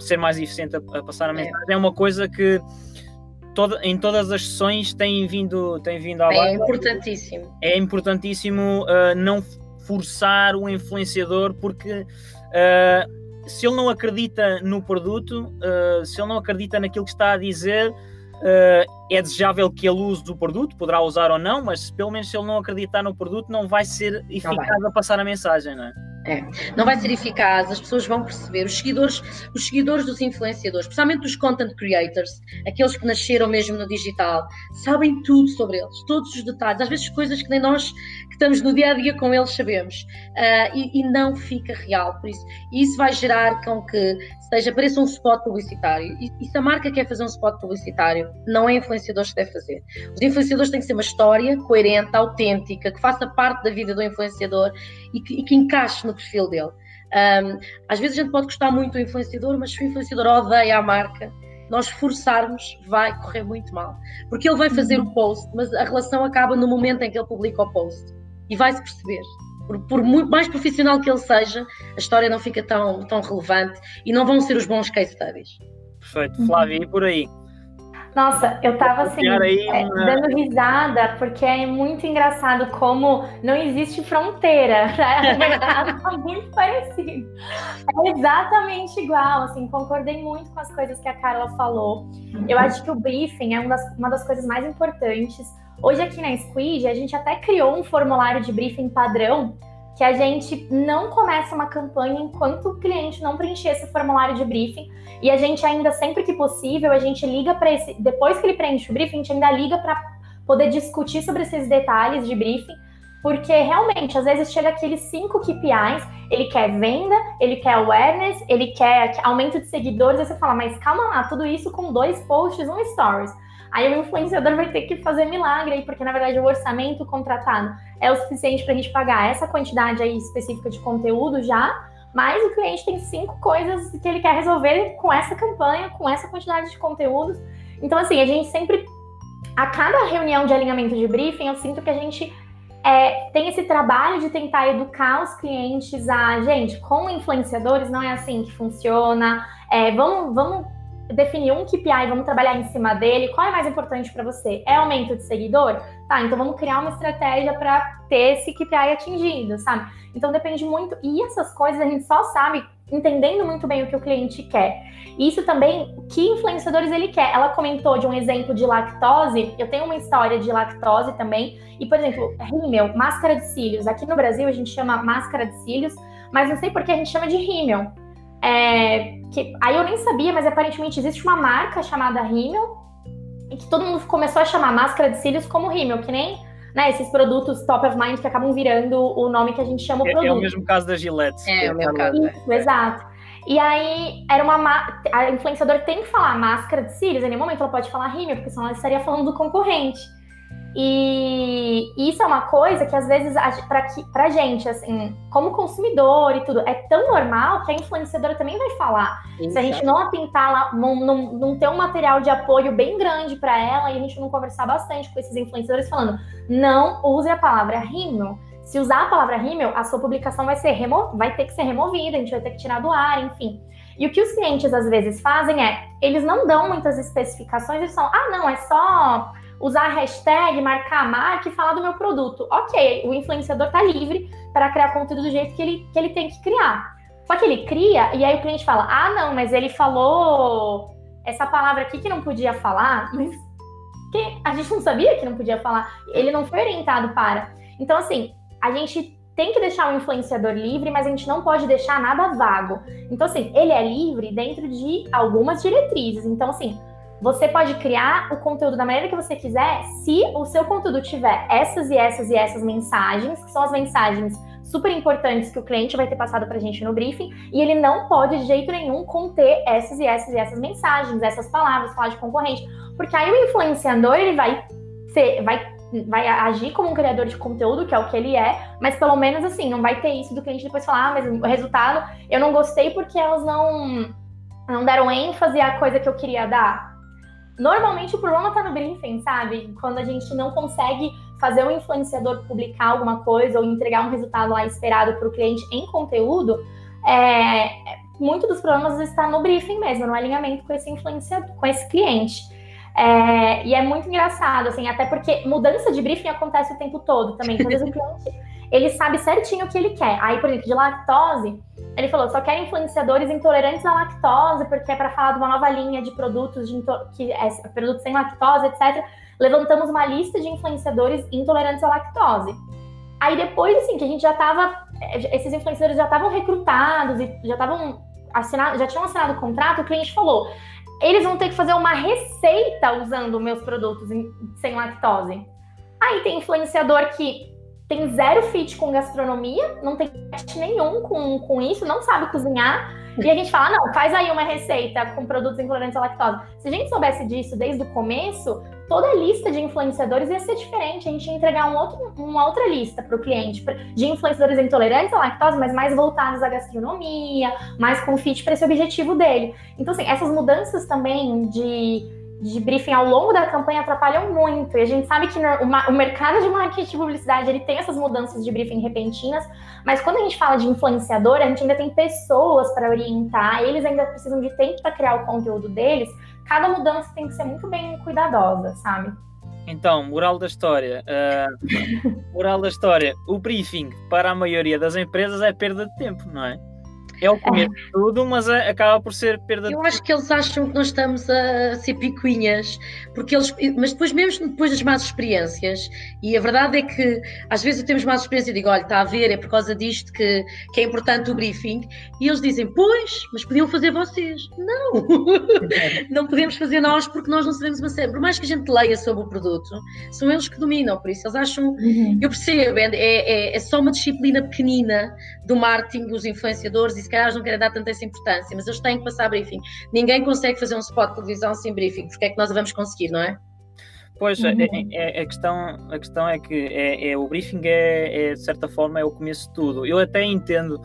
ser mais eficiente a, a passar a é. mensagem. É. é uma coisa que toda, em todas as sessões tem vindo, tem vindo à É baila. importantíssimo. É importantíssimo uh, não forçar o influenciador, porque uh, se ele não acredita no produto, uh, se ele não acredita naquilo que está a dizer, é desejável que ele use o produto, poderá usar ou não, mas pelo menos se ele não acreditar no produto, não vai ser eficaz a passar a mensagem, não é? É. Não vai ser eficaz, as pessoas vão perceber, os seguidores, os seguidores dos influenciadores, especialmente dos content creators, aqueles que nasceram mesmo no digital, sabem tudo sobre eles, todos os detalhes, às vezes coisas que nem nós estamos no dia a dia com eles sabemos, uh, e, e, não fica real, por isso, isso vai gerar com que seja, pareça um spot publicitário, e, e se a marca quer fazer um spot publicitário, não é influenciadores que deve fazer. Os influenciadores têm que ser uma história coerente, autêntica, que faça parte da vida do influenciador e que, e que encaixe no perfil dele. Um, às vezes a gente pode gostar muito do influenciador, mas se o influenciador odeia a marca, nós forçarmos vai correr muito mal. Porque ele vai fazer o post, mas a relação acaba no momento em que ele publica o post. E vai-se perceber. Por, por muito mais profissional que ele seja, a história não fica tão, tão relevante e não vão ser os bons case studies. Perfeito. Flávia, e por aí? Nossa, eu tava assim, é, dando risada, porque é muito engraçado como não existe fronteira, né? Tá muito parecido. É exatamente igual, assim, concordei muito com as coisas que a Carla falou. Eu acho que o briefing é uma das, uma das coisas mais importantes. Hoje aqui na Squid, a gente até criou um formulário de briefing padrão que a gente não começa uma campanha enquanto o cliente não preencher esse formulário de briefing. E a gente ainda, sempre que possível, a gente liga para esse. Depois que ele preenche o briefing, a gente ainda liga para poder discutir sobre esses detalhes de briefing. Porque realmente, às vezes chega aqueles cinco KPIs, ele quer venda, ele quer awareness, ele quer aumento de seguidores, aí você fala, mas calma lá, tudo isso com dois posts, um stories. Aí o influenciador vai ter que fazer milagre aí, porque na verdade o orçamento contratado é o suficiente para a gente pagar essa quantidade aí específica de conteúdo já, mas o cliente tem cinco coisas que ele quer resolver com essa campanha, com essa quantidade de conteúdos. Então, assim, a gente sempre, a cada reunião de alinhamento de briefing, eu sinto que a gente é, tem esse trabalho de tentar educar os clientes a, gente, com influenciadores não é assim que funciona, é, vamos, vamos definir um KPI, vamos trabalhar em cima dele. Qual é mais importante para você? É aumento de seguidor? Tá, então vamos criar uma estratégia para ter esse KPI atingido, sabe? Então depende muito. E essas coisas a gente só sabe entendendo muito bem o que o cliente quer. Isso também, que influenciadores ele quer. Ela comentou de um exemplo de lactose. Eu tenho uma história de lactose também. E, por exemplo, rímel, máscara de cílios. Aqui no Brasil a gente chama máscara de cílios, mas não sei por que a gente chama de rímel. É, que, aí eu nem sabia, mas aparentemente existe uma marca chamada Rimmel e que todo mundo começou a chamar máscara de cílios como Rimmel, que nem né, esses produtos top of mind que acabam virando o nome que a gente chama o produto. É, é o mesmo caso da Gillette. É, é o mesmo caso. Isso, exato. E aí, era uma. A influenciadora tem que falar máscara de cílios, em nenhum momento ela pode falar rímel, porque senão ela estaria falando do concorrente. E isso é uma coisa que às vezes para pra gente, assim, como consumidor e tudo, é tão normal que a influenciadora também vai falar. Isso. Se a gente não atentar lá, não, não, não ter um material de apoio bem grande para ela e a gente não conversar bastante com esses influenciadores falando, não use a palavra rímel. Se usar a palavra rímel, a sua publicação vai ser remo vai ter que ser removida, a gente vai ter que tirar do ar, enfim. E o que os clientes às vezes fazem é, eles não dão muitas especificações, eles falam, ah, não, é só usar hashtag, marcar a marca e falar do meu produto. Ok, o influenciador está livre para criar conteúdo do jeito que ele, que ele tem que criar. Só que ele cria e aí o cliente fala: ah, não, mas ele falou essa palavra aqui que não podia falar, mas que a gente não sabia que não podia falar. Ele não foi orientado para. Então, assim, a gente tem que deixar o influenciador livre, mas a gente não pode deixar nada vago. Então, assim, ele é livre dentro de algumas diretrizes. Então, assim, você pode criar o conteúdo da maneira que você quiser, se o seu conteúdo tiver essas e essas e essas mensagens, que são as mensagens super importantes que o cliente vai ter passado para a gente no briefing, e ele não pode de jeito nenhum conter essas e essas e essas mensagens, essas palavras, falar de concorrente, porque aí o influenciador ele vai ser, vai vai agir como um criador de conteúdo, que é o que ele é, mas pelo menos assim, não vai ter isso do cliente depois falar, ah, mas o resultado eu não gostei porque elas não não deram ênfase à coisa que eu queria dar Normalmente o problema tá no briefing, sabe? Quando a gente não consegue fazer o influenciador publicar alguma coisa ou entregar um resultado lá esperado para o cliente em conteúdo, é, muito dos problemas está no briefing mesmo, no alinhamento com esse influenciador, com esse cliente. É, e é muito engraçado, assim, até porque mudança de briefing acontece o tempo todo também. Então, o cliente, ele sabe certinho o que ele quer. Aí, por exemplo, de lactose, ele falou, só quer influenciadores intolerantes à lactose, porque é para falar de uma nova linha de produtos, de que é, produtos sem lactose, etc. Levantamos uma lista de influenciadores intolerantes à lactose. Aí depois, assim, que a gente já tava, esses influenciadores já estavam recrutados e já estavam assinado, já tinham assinado o contrato, o cliente falou, eles vão ter que fazer uma receita usando meus produtos sem lactose. Aí tem influenciador que tem zero fit com gastronomia, não tem fit nenhum com, com isso, não sabe cozinhar. E a gente fala, não, faz aí uma receita com produtos intolerantes à lactose. Se a gente soubesse disso desde o começo, toda a lista de influenciadores ia ser diferente. A gente ia entregar um outro, uma outra lista para o cliente de influenciadores intolerantes à lactose, mas mais voltados à gastronomia, mais com fit para esse objetivo dele. Então, assim, essas mudanças também de, de briefing ao longo da campanha atrapalham muito. E a gente sabe que o mercado de marketing e publicidade ele tem essas mudanças de briefing repentinas, mas quando a gente fala de influenciador, a gente ainda tem pessoas para orientar, eles ainda precisam de tempo para criar o conteúdo deles cada mudança tem que ser muito bem cuidadosa, sabe? Então, moral da história. Uh, moral da história. O briefing para a maioria das empresas é perda de tempo, não é? É o começo de tudo, mas é, acaba por ser perda Eu acho que eles acham que nós estamos a ser picuinhas, porque eles, mas depois, mesmo depois das más experiências, e a verdade é que às vezes temos más experiências e digo, olha, está a ver, é por causa disto que, que é importante o briefing, e eles dizem, pois, mas podiam fazer vocês. Não, não podemos fazer nós porque nós não sabemos uma série. Por mais que a gente leia sobre o produto, são eles que dominam, por isso eles acham, uhum. eu percebo, é, é, é só uma disciplina pequenina do marketing, dos influenciadores, e se calhar não querem dar tanta essa importância, mas eles têm que passar briefing. Ninguém consegue fazer um spot de televisão sem briefing, porque é que nós a vamos conseguir, não é? Pois, uhum. é, é, a, questão, a questão é que é, é o briefing é, é, de certa forma, é o começo de tudo. Eu até entendo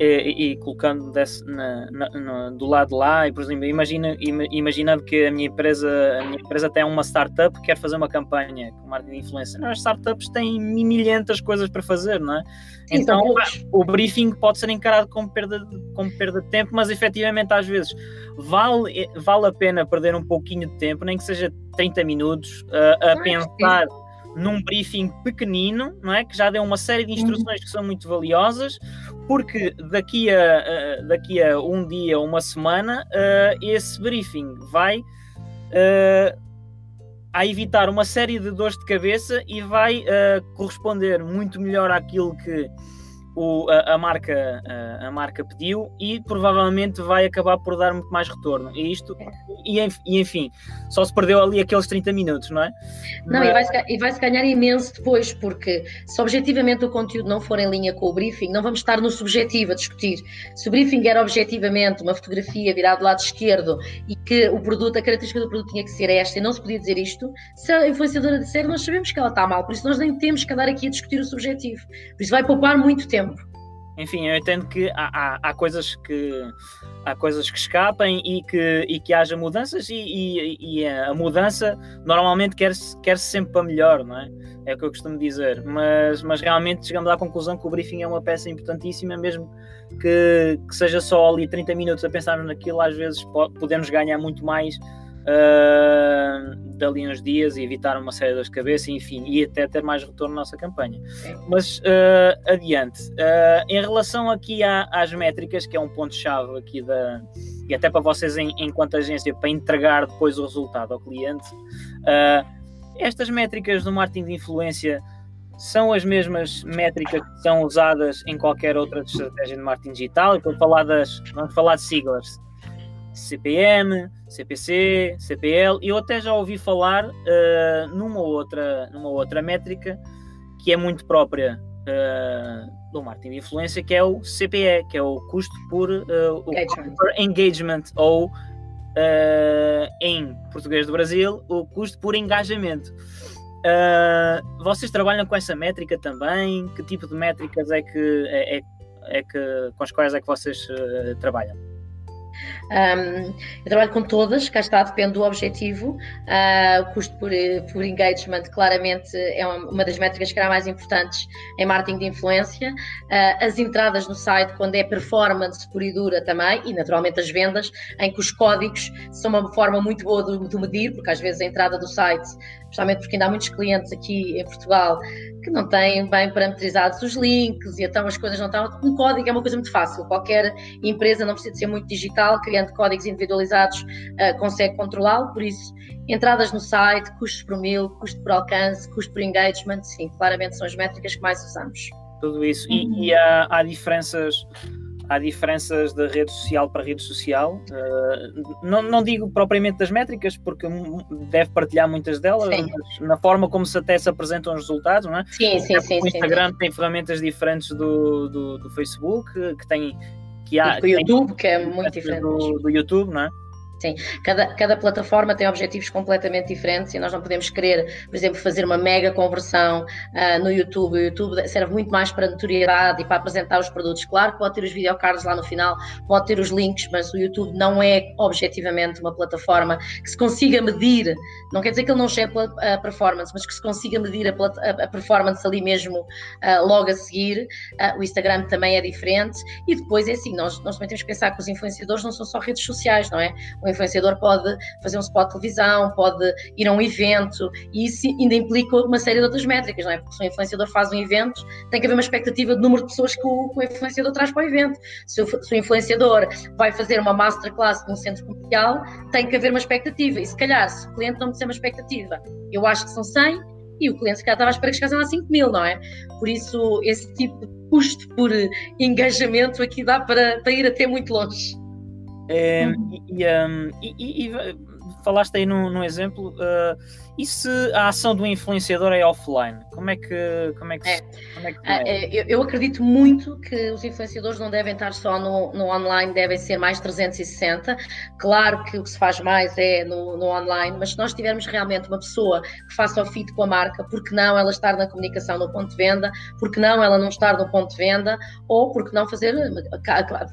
e, e colocando desse, na, na, na, do lado lá, e por exemplo, imagina, imaginando que a minha empresa, a minha empresa tem uma startup que quer fazer uma campanha com marketing de influência. As startups têm milhentas coisas para fazer, não é? Sim, então o briefing pode ser encarado como perda, como perda de tempo, mas efetivamente às vezes vale, vale a pena perder um pouquinho de tempo, nem que seja 30 minutos, uh, a pensar num briefing pequenino, não é? Que já deu uma série de instruções que são muito valiosas, porque daqui a, uh, daqui a um dia, uma semana, uh, esse briefing vai uh, a evitar uma série de dores de cabeça e vai corresponder muito melhor àquilo que o, a, a, marca, a, a, marca pediu e provavelmente vai acabar por dar muito mais retorno. E isto, e, e enfim, só se perdeu ali aqueles 30 minutos, não é? Não, Mas... e vai-se vai ganhar imenso depois, porque se objetivamente o conteúdo não for em linha com o briefing, não vamos estar no subjetivo a discutir. Se o briefing era objetivamente uma fotografia virada do lado esquerdo e que o produto, a característica do produto tinha que ser esta e não se podia dizer isto, se a influenciadora disser, nós sabemos que ela está mal, por isso nós nem temos que andar aqui a discutir o subjetivo. Por isso vai poupar muito tempo tempo. Enfim, eu entendo que há, há, há, coisas que há coisas que escapem e que, e que haja mudanças e, e, e a mudança normalmente quer-se quer -se sempre para melhor, não é? É o que eu costumo dizer. Mas, mas realmente chegamos à conclusão que o briefing é uma peça importantíssima, mesmo que, que seja só ali 30 minutos a pensarmos naquilo, às vezes podemos ganhar muito mais uh, dali uns dias e evitar uma série das cabeças, enfim, e até ter mais retorno na nossa campanha. Mas uh, adiante, uh, em relação aqui à, às métricas, que é um ponto-chave aqui da e até para vocês em, enquanto agência para entregar depois o resultado ao cliente, estas métricas do marketing de influência são as mesmas métricas que são usadas em qualquer outra estratégia de marketing digital. E para falar das, vamos falar de siglas. CPM, CPC, CPL, eu até já ouvi falar uh, numa, outra, numa outra métrica que é muito própria uh, do marketing de influência, que é o CPE, que é o custo por, uh, engagement. por engagement, ou em português do Brasil, o custo por engajamento. vocês trabalham com essa métrica também? Que tipo de métricas é que, é, é, é que com as quais é que vocês trabalham? Um, eu trabalho com todas, cá está, depende do objetivo. Uh, o custo por, por engagement, claramente, é uma, uma, das métricas que era mais importantes em marketing de influência. Uh, as entradas no site, quando é performance pura e dura também, e naturalmente as vendas, em que os códigos são uma forma muito boa de, de medir, porque às vezes a entrada do site, especialmente porque ainda há muitos clientes aqui em Portugal que não têm bem parametrizados os links e então as coisas não estão. Um código é uma coisa muito fácil, qualquer empresa não precisa ser muito digital, criando códigos individualizados uh, consegue controlá-lo, por isso entradas no site, custos por mil, custo por alcance, custo por engagement, sim, claramente são as métricas que mais usamos. Tudo isso. E, e há, há diferenças há diferenças de rede social para rede social. Uh, não, não digo propriamente das métricas, porque deve partilhar muitas delas, mas na forma como se até se apresentam os resultados, não é? Sim, sim, sim. O Instagram sim, sim. tem ferramentas diferentes do, do, do, Facebook, que tem. Que há, do YouTube, que é muito diferente. Do, do YouTube, não é? Sim, cada, cada plataforma tem objetivos completamente diferentes e nós não podemos querer, por exemplo, fazer uma mega conversão uh, no YouTube. O YouTube serve muito mais para notoriedade e para apresentar os produtos. Claro que pode ter os videocards lá no final, pode ter os links, mas o YouTube não é objetivamente uma plataforma que se consiga medir, não quer dizer que ele não chegue a performance, mas que se consiga medir a, a performance ali mesmo uh, logo a seguir. Uh, o Instagram também é diferente e depois é assim, nós, nós também temos que pensar que os influenciadores não são só redes sociais, não é? O influenciador pode fazer um spot de televisão, pode ir a um evento, e isso ainda implica uma série de outras métricas, não é? Porque se um influenciador faz um evento, tem que haver uma expectativa de número de pessoas que o, que o influenciador traz para o evento. Se o, se o, influenciador vai fazer uma masterclass num centro comercial, tem que haver uma expectativa. E se calhar, se o cliente não me disser uma expectativa, eu acho que são 100, e o cliente se calhar estava à espera que chegassem a 5 mil, não é? Por isso, esse tipo de custo por engajamento aqui dá para, para ir até muito longe. É, e, um, e, e, falaste aí num, exemplo, uh, e se a ação do influenciador é offline? Como é que, como é que, é. Como é que é? é? Eu, eu, acredito muito que os influenciadores não devem estar só no, no, online, devem ser mais 360. Claro que o que se faz mais é no, no online, mas se nós tivermos realmente uma pessoa que faça o fit com a marca, por que não ela estar na comunicação no ponto de venda, por que não ela não estar no ponto de venda, ou por que não fazer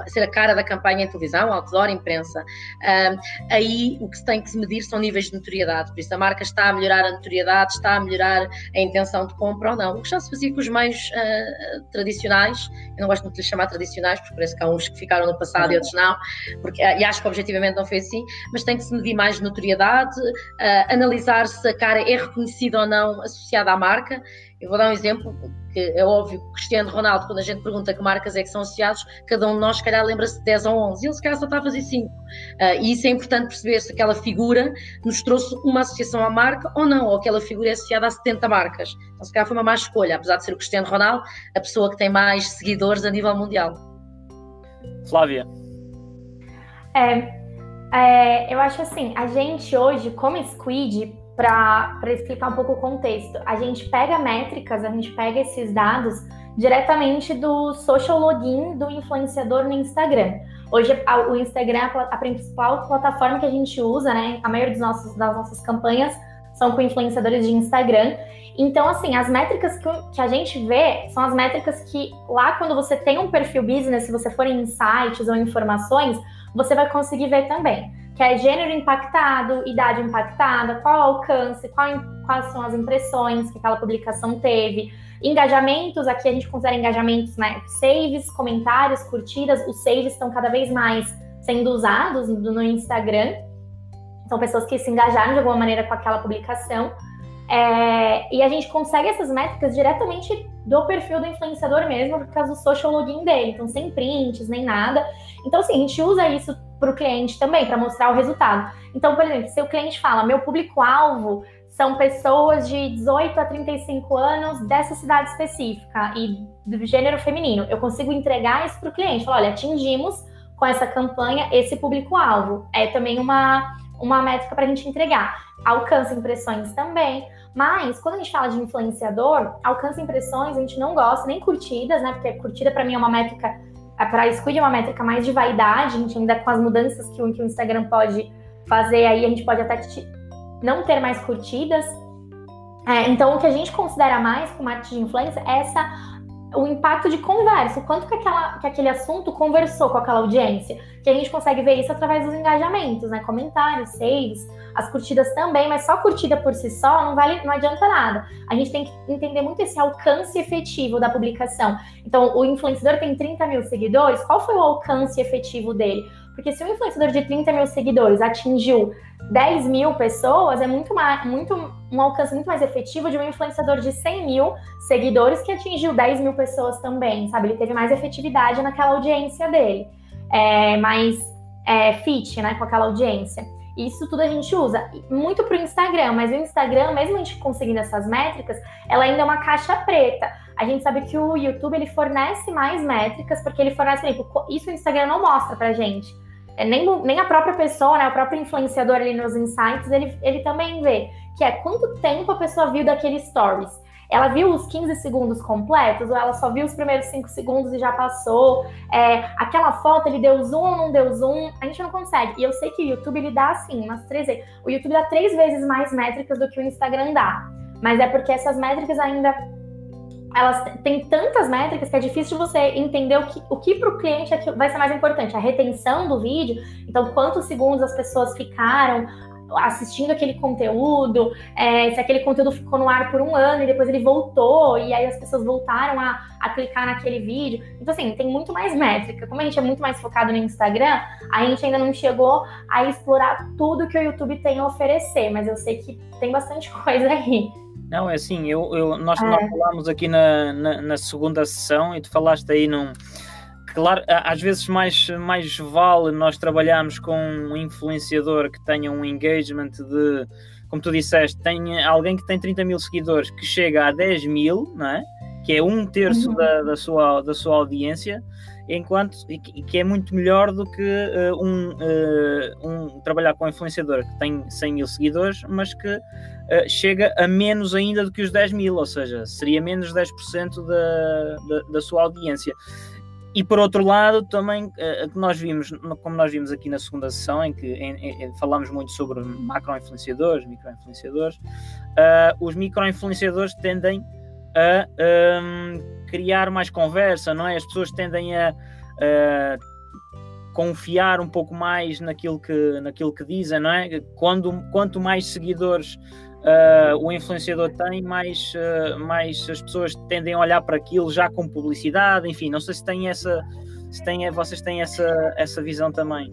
ser a cara da campanha em televisão, outdoor, imprensa. Um, aí o que se tem que se medir são níveis de notoriedade, por isso a marca está a melhorar a notoriedade, está a melhorar a intenção de compra ou não. O que já se fazia com os meios uh, tradicionais, eu não gosto de lhes chamar tradicionais, porque parece que há uns que ficaram no passado e outros não, porque, uh, e acho que objetivamente não foi assim, mas tem que se medir mais notoriedade, uh, analisar se a cara é reconhecida ou não associada à marca. Eu vou dar um exemplo, que é óbvio que Cristiano Ronaldo, quando a gente pergunta que marcas é que são associados, cada um de nós, se calhar, lembra-se de 10 ou 11, e ele, se calhar, só está a fazer 5. Uh, e isso é importante perceber se aquela figura nos trouxe uma associação à marca ou não, ou aquela figura é associada a 70 marcas. Então, se calhar, foi uma má escolha, apesar de ser o Cristiano Ronaldo, a pessoa que tem mais seguidores a nível mundial. Flávia. É, é, eu acho assim, a gente hoje, como Squid, para explicar um pouco o contexto. A gente pega métricas, a gente pega esses dados diretamente do social login do influenciador no Instagram. Hoje o Instagram é a principal plataforma que a gente usa, né? A maioria dos nossos, das nossas campanhas são com influenciadores de Instagram. Então, assim, as métricas que, a gente vê são as métricas que lá quando você tem um perfil business, se você for em sites ou informações, você vai conseguir ver também que é gênero impactado, idade impactada, qual alcance, qual, quais são as impressões que aquela publicação teve, engajamentos, aqui a gente considera engajamentos, né? Saves, comentários, curtidas, os saves estão cada vez mais sendo usados no Instagram. São pessoas que se engajaram de alguma maneira com aquela publicação. É, e a gente consegue essas métricas diretamente do perfil do influenciador mesmo, por causa do social login dele. Então, sem prints, nem nada. Então, assim, a gente usa isso para o cliente também, para mostrar o resultado. Então, por exemplo, se o cliente fala, meu público-alvo são pessoas de 18 a 35 anos dessa cidade específica e do gênero feminino, eu consigo entregar isso para o cliente. Falar, olha, atingimos com essa campanha esse público-alvo. É também uma, uma métrica para a gente entregar. Alcança impressões também. Mas, quando a gente fala de influenciador, alcança impressões, a gente não gosta, nem curtidas, né? Porque curtida para mim é uma métrica para Squid é uma métrica mais de vaidade, a gente ainda com as mudanças que o, que o Instagram pode fazer aí, a gente pode até não ter mais curtidas. É, então, o que a gente considera mais com marketing de influência é essa o impacto de conversa, o quanto que, aquela, que aquele assunto conversou com aquela audiência. Que a gente consegue ver isso através dos engajamentos, né? Comentários, saves, as curtidas também, mas só curtida por si só não vale, não adianta nada. A gente tem que entender muito esse alcance efetivo da publicação. Então, o influenciador tem 30 mil seguidores, qual foi o alcance efetivo dele? Porque se um influenciador de 30 mil seguidores atingiu 10 mil pessoas, é muito, mais, muito um alcance muito mais efetivo de um influenciador de 100 mil seguidores que atingiu 10 mil pessoas também, sabe? Ele teve mais efetividade naquela audiência dele. É, mais é, fit, né, com aquela audiência. Isso tudo a gente usa muito para o Instagram, mas o Instagram, mesmo a gente conseguindo essas métricas, ela ainda é uma caixa preta. A gente sabe que o YouTube ele fornece mais métricas, porque ele fornece, isso o Instagram não mostra pra gente. Nem, nem a própria pessoa, né, o próprio influenciador ali nos insights, ele, ele também vê, que é quanto tempo a pessoa viu daquele stories. Ela viu os 15 segundos completos ou ela só viu os primeiros 5 segundos e já passou? É, aquela foto ele deu zoom ou não deu zoom? A gente não consegue. E eu sei que o YouTube ele dá assim, umas três. O YouTube dá três vezes mais métricas do que o Instagram dá. Mas é porque essas métricas ainda elas têm tantas métricas que é difícil você entender o que, o que para o cliente é vai ser mais importante, a retenção do vídeo, então quantos segundos as pessoas ficaram assistindo aquele conteúdo, é, se aquele conteúdo ficou no ar por um ano e depois ele voltou, e aí as pessoas voltaram a, a clicar naquele vídeo. Então, assim, tem muito mais métrica. Como a gente é muito mais focado no Instagram, a gente ainda não chegou a explorar tudo que o YouTube tem a oferecer, mas eu sei que tem bastante coisa aí. Não, é assim, eu, eu nós, nós falámos aqui na, na, na, segunda sessão e tu falaste aí num. Claro, às vezes mais, mais vale nós trabalharmos com um influenciador que tenha um engagement de, como tu disseste, tem alguém que tem 30 mil seguidores que chega a 10 mil, não é? que é um terço uhum. da, da, sua, da sua audiência, enquanto que é muito melhor do que uh, um, uh, um trabalhar com um influenciador que tem 100 mil seguidores, mas que uh, chega a menos ainda do que os 10 mil, ou seja, seria menos 10% da, da, da sua audiência. E por outro lado, também uh, nós vimos, como nós vimos aqui na segunda sessão, em que em, em, falamos muito sobre macro-influenciadores, micro-influenciadores, os micro-influenciadores tendem a um, criar mais conversa, não é? As pessoas tendem a, a, confiar um pouco mais naquilo que, naquilo que dizem, não é? Quando, quanto mais seguidores uh, o influenciador tem, mais, uh, mais as pessoas tendem a olhar para aquilo já com publicidade, enfim, não sei se tem essa, se vocês têm essa, essa visão também.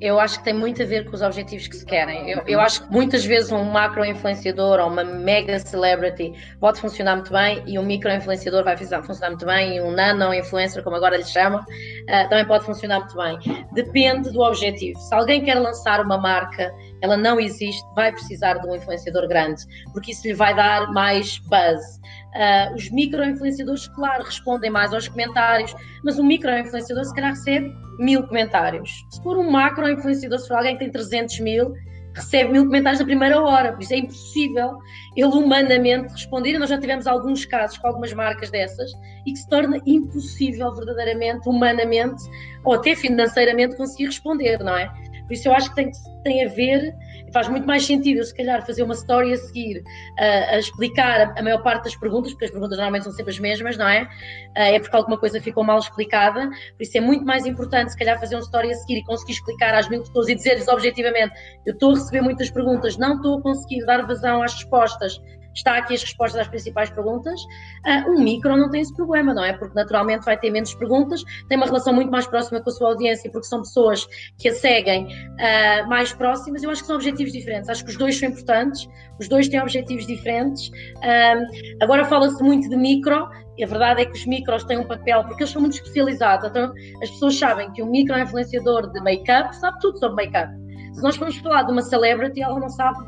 Eu acho que tem muito a ver com os objetivos que se querem. Eu, eu acho que muitas vezes um macro influenciador ou uma mega celebrity pode funcionar muito bem e um micro influenciador vai funcionar muito bem e um nano influencer, como agora lhe chamam, uh, também pode funcionar muito bem. Depende do objetivo. Se alguém quer lançar uma marca, ela não existe, vai precisar de um influenciador grande, porque isso lhe vai dar mais buzz. Uh, os micro-influenciadores, claro, respondem mais aos comentários, mas um micro-influenciador se calhar recebe mil comentários. Se for um macro-influenciador, se for alguém que tem 300 mil, recebe mil comentários na primeira hora, por isso é impossível ele humanamente responder. E nós já tivemos alguns casos com algumas marcas dessas e que se torna impossível verdadeiramente, humanamente ou até financeiramente conseguir responder, não é? Por isso eu acho que tem, tem a ver, faz muito mais sentido eu se calhar fazer uma story a seguir, a, a explicar a, maior parte das perguntas, porque as perguntas normalmente são sempre as mesmas, não é? é porque alguma coisa ficou mal explicada, por isso é muito mais importante se calhar fazer uma story a seguir e conseguir explicar às mil pessoas e dizer-lhes objetivamente, eu estou a receber muitas perguntas, não estou a conseguir dar vazão às respostas, está aqui as respostas às principais perguntas. Uh, um micro não tem esse problema, não é? Porque naturalmente vai ter menos perguntas, tem uma relação muito mais próxima com a sua audiência, porque são pessoas que a seguem uh, mais próximas. Eu acho que são objetivos diferentes. Acho que os dois são importantes, os dois têm objetivos diferentes. Uh, agora fala-se muito de micro, e a verdade é que os micros têm um papel, porque eles são muito especializados. Então, as pessoas sabem que um micro influenciador de make-up sabe tudo sobre make-up. Se nós formos falar de uma celebrity, ela não sabe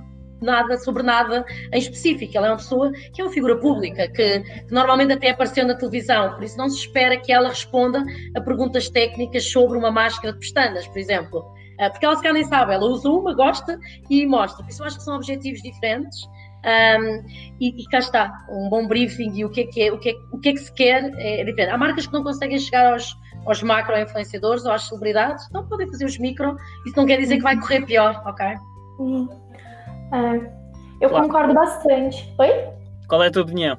nada sobre nada em específico. Ela é uma pessoa que é uma figura pública, que, que, normalmente até apareceu na televisão, por isso não se espera que ela responda a perguntas técnicas sobre uma máscara de pestanas, por exemplo. Uh, porque ela se calhar nem sabe, ela usa uma, gosta e mostra. Por isso eu acho que são objetivos diferentes. Um, e, e, cá está, um bom briefing e o que é que, é, o que, é, o que, é que se quer é, diferente. Há marcas que não conseguem chegar aos, aos macro-influenciadores ou às celebridades, então podem fazer os micro, isso não quer dizer que vai correr pior, ok? Uhum. É, eu claro. concordo bastante. Oi? Qual é a tua opinião?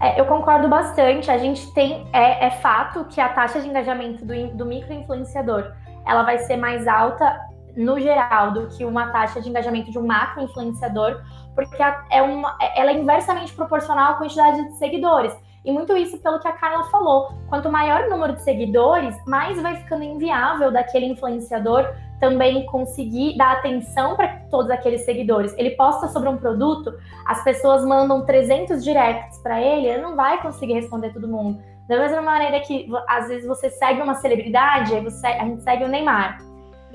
É, eu concordo bastante. A gente tem, é, é, fato que a taxa de engajamento do, do micro-influenciador ela vai ser mais alta no geral do que uma taxa de engajamento de um macro-influenciador, porque é uma, ela é inversamente proporcional à quantidade de seguidores. E muito isso pelo que a Carla falou. Quanto maior o número de seguidores, mais vai ficando inviável daquele influenciador também conseguir dar atenção para todos aqueles seguidores. Ele posta sobre um produto, as pessoas mandam 300 directs para ele, ele não vai conseguir responder todo mundo. Da mesma maneira que às vezes você segue uma celebridade, você, a gente segue o Neymar.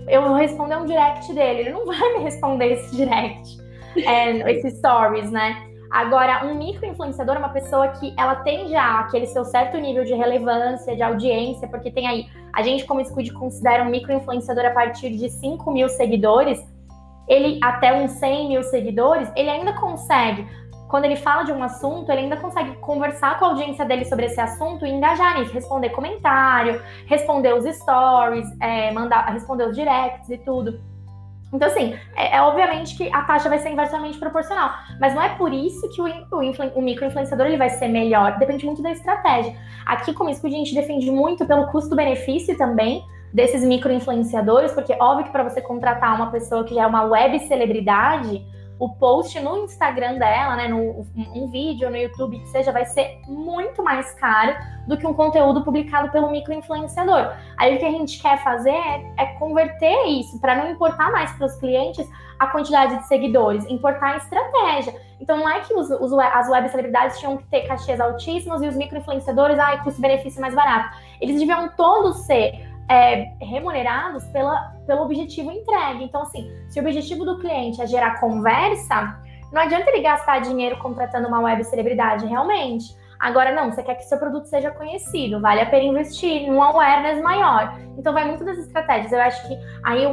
Eu vou responder um direct dele, ele não vai me responder esse direct, é, esses stories, né? Agora, um micro-influenciador é uma pessoa que ela tem já aquele seu certo nível de relevância, de audiência, porque tem aí, a gente como Squid considera um micro-influenciador a partir de 5 mil seguidores, ele até uns 100 mil seguidores, ele ainda consegue, quando ele fala de um assunto, ele ainda consegue conversar com a audiência dele sobre esse assunto e engajar nisso, responder comentário, responder os stories, é, mandar, responder os directs e tudo. Então, assim, é, é, obviamente que a taxa vai ser inversamente proporcional, mas não é por isso que o, o, o microinfluenciador ele vai ser melhor, depende muito da estratégia. Aqui, como isso, a gente defende muito pelo custo-benefício também desses microinfluenciadores, porque óbvio que para você contratar uma pessoa que já é uma web celebridade, o post no Instagram dela, né, no, um vídeo no YouTube que seja, vai ser muito mais caro do que um conteúdo publicado pelo microinfluenciador. Aí o que a gente quer fazer é, é converter isso para não importar mais para os clientes a quantidade de seguidores, importar a estratégia. Então não é que os, os, as web celebridades tinham que ter cachês altíssimos e os microinfluenciadores, ah, custo-benefício mais barato. Eles deviam todos ser é, remunerados pela, pelo objetivo entregue. Então, assim, se o objetivo do cliente é gerar conversa, não adianta ele gastar dinheiro contratando uma web celebridade, realmente. Agora, não, você quer que seu produto seja conhecido, vale a pena investir num awareness maior. Então, vai muito das estratégias. Eu acho que aí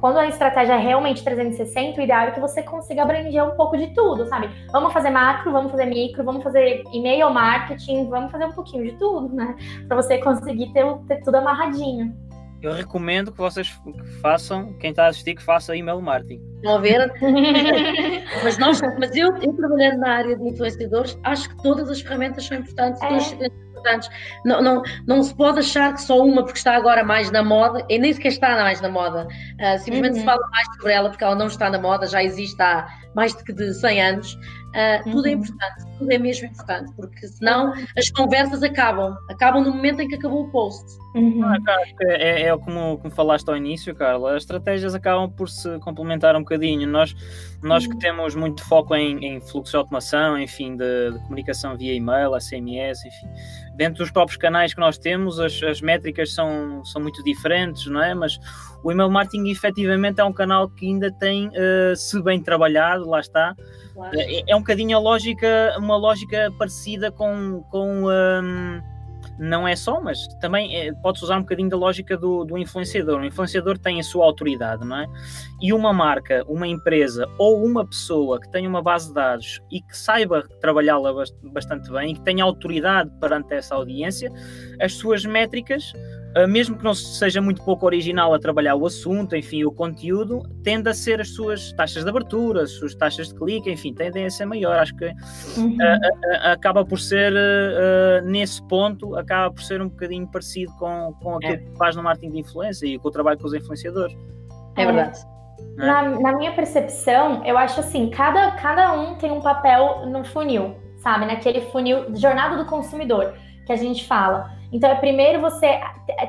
quando a estratégia é realmente 360, o ideal é que você consiga abranger um pouco de tudo, sabe? Vamos fazer macro, vamos fazer micro, vamos fazer e-mail marketing, vamos fazer um pouquinho de tudo, né? Para você conseguir ter, ter tudo amarradinho. Eu recomendo que vocês façam, quem está a assistir, que faça e-mail marketing. Estão a ver? mas, nós, mas eu, eu, trabalhando na área de influenciadores, acho que todas as ferramentas são importantes, é. Importantes. Não, não, não se pode achar que só uma, porque está agora mais na moda, e nem sequer está mais na moda, uh, simplesmente uhum. se fala mais sobre ela porque ela não está na moda, já existe há mais de, de 100 anos. Uh, uhum. Tudo é uhum. importante, tudo é mesmo importante, porque senão as conversas acabam, acabam no momento em que acabou o post. Uhum. Ah, é, é, como, como falaste ao início, Carla, as estratégias acabam por se complementar um bocadinho. Nós, nós que uhum. temos muito foco em, em fluxo de automação, enfim, de, de, comunicação via e-mail, SMS, enfim, dentro dos próprios canais que nós temos, as, as métricas são, são muito diferentes, não é? Mas o email marketing efetivamente é um canal que ainda tem, uh, se bem trabalhado, lá está, claro. é, é, um bocadinho a lógica, uma lógica parecida com, com um, não é só, mas também é, pode-se usar um bocadinho da lógica do, do influenciador. O influenciador tem a sua autoridade, não é? E uma marca, uma empresa ou uma pessoa que tenha uma base de dados e que saiba trabalhá-la bastante bem e que tenha autoridade perante essa audiência, as suas métricas mesmo que não seja muito pouco original a trabalhar o assunto, enfim, o conteúdo, tende a ser as suas taxas de abertura, as suas taxas de clique, enfim, tendem a ser maior. Acho que uhum. uh, acaba por ser, nesse ponto, acaba por ser um bocadinho parecido com, com aquilo é. que faz no marketing de influência e com o trabalho com os influenciadores. É verdade. É. Na, na, minha percepção, eu acho assim, cada, cada um tem um papel no funil, sabe? Naquele funil, jornada do consumidor, que a gente fala. Então, é primeiro você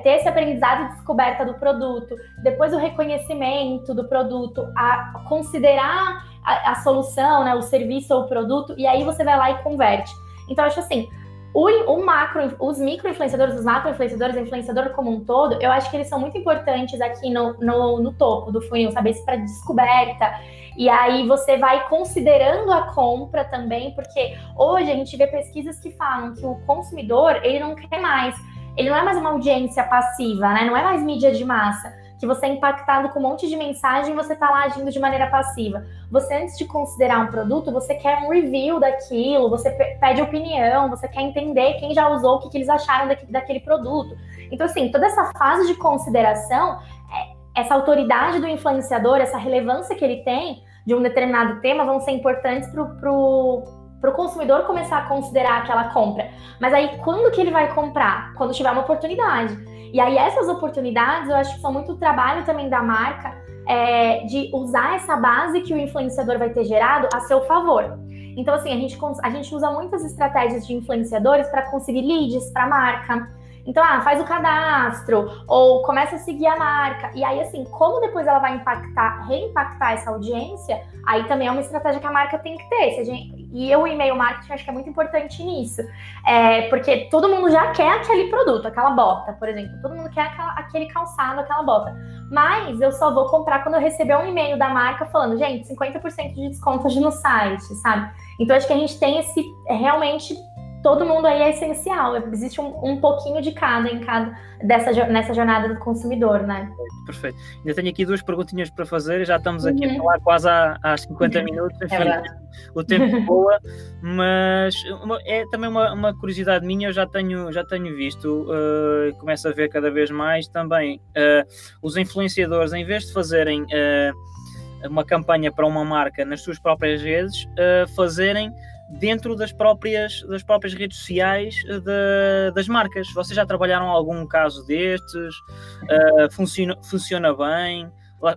ter esse aprendizado e descoberta do produto, depois o reconhecimento do produto, a considerar a, a solução, né, o serviço ou o produto, e aí você vai lá e converte. Então, acho assim, o, o macro, os micro-influenciadores, os macro-influenciadores, o influenciador como um todo, eu acho que eles são muito importantes aqui no, no, no topo do funil, sabe? Isso para descoberta. E aí você vai considerando a compra também, porque hoje a gente vê pesquisas que falam que o consumidor, ele não quer mais, ele não é mais uma audiência passiva, né? Não é mais mídia de massa que você é impactado com um monte de mensagem e você está lá agindo de maneira passiva. Você, antes de considerar um produto, você quer um review daquilo, você pede opinião, você quer entender quem já usou, o que, que eles acharam daquele produto. Então, assim, toda essa fase de consideração, é, essa autoridade do influenciador, essa relevância que ele tem de um determinado tema vão ser importantes para para o consumidor começar a considerar aquela compra. Mas aí, quando que ele vai comprar? Quando tiver uma oportunidade. E aí, essas oportunidades, eu acho que são muito trabalho também da marca é, de usar essa base que o influenciador vai ter gerado a seu favor. Então, assim, a gente, a gente usa muitas estratégias de influenciadores para conseguir leads para a marca então, ah, faz o cadastro, ou começa a seguir a marca. E aí, assim, como depois ela vai impactar, reimpactar essa audiência, aí também é uma estratégia que a marca tem que ter. Gente, e eu, o e-mail marketing, acho que é muito importante nisso. É, porque todo mundo já quer aquele produto, aquela bota, por exemplo. Todo mundo quer aquela, aquele calçado, aquela bota. Mas eu só vou comprar quando eu receber um e-mail da marca falando, gente, 50% de desconto no site, sabe? Então, acho que a gente tem esse realmente todo mundo aí é essencial. Existe um, um pouquinho de cada em cada dessa nessa jornada do consumidor, né? Perfeito. Ainda tenho aqui duas perguntinhas para fazer. Já estamos aqui uhum. a falar quase há, há 50 uhum. minutos. Enfim, é o tempo voa, mas uma, é também uma, uma, curiosidade minha. Eu já tenho já tenho visto, uh, começo a ver cada vez mais também uh, os influenciadores, em vez de fazerem uh, uma campanha para uma marca nas suas próprias redes, fazerem dentro das próprias, das próprias redes sociais eh, de, das marcas. Vocês já trabalharam algum caso destes? Uh, funciona, funciona bem?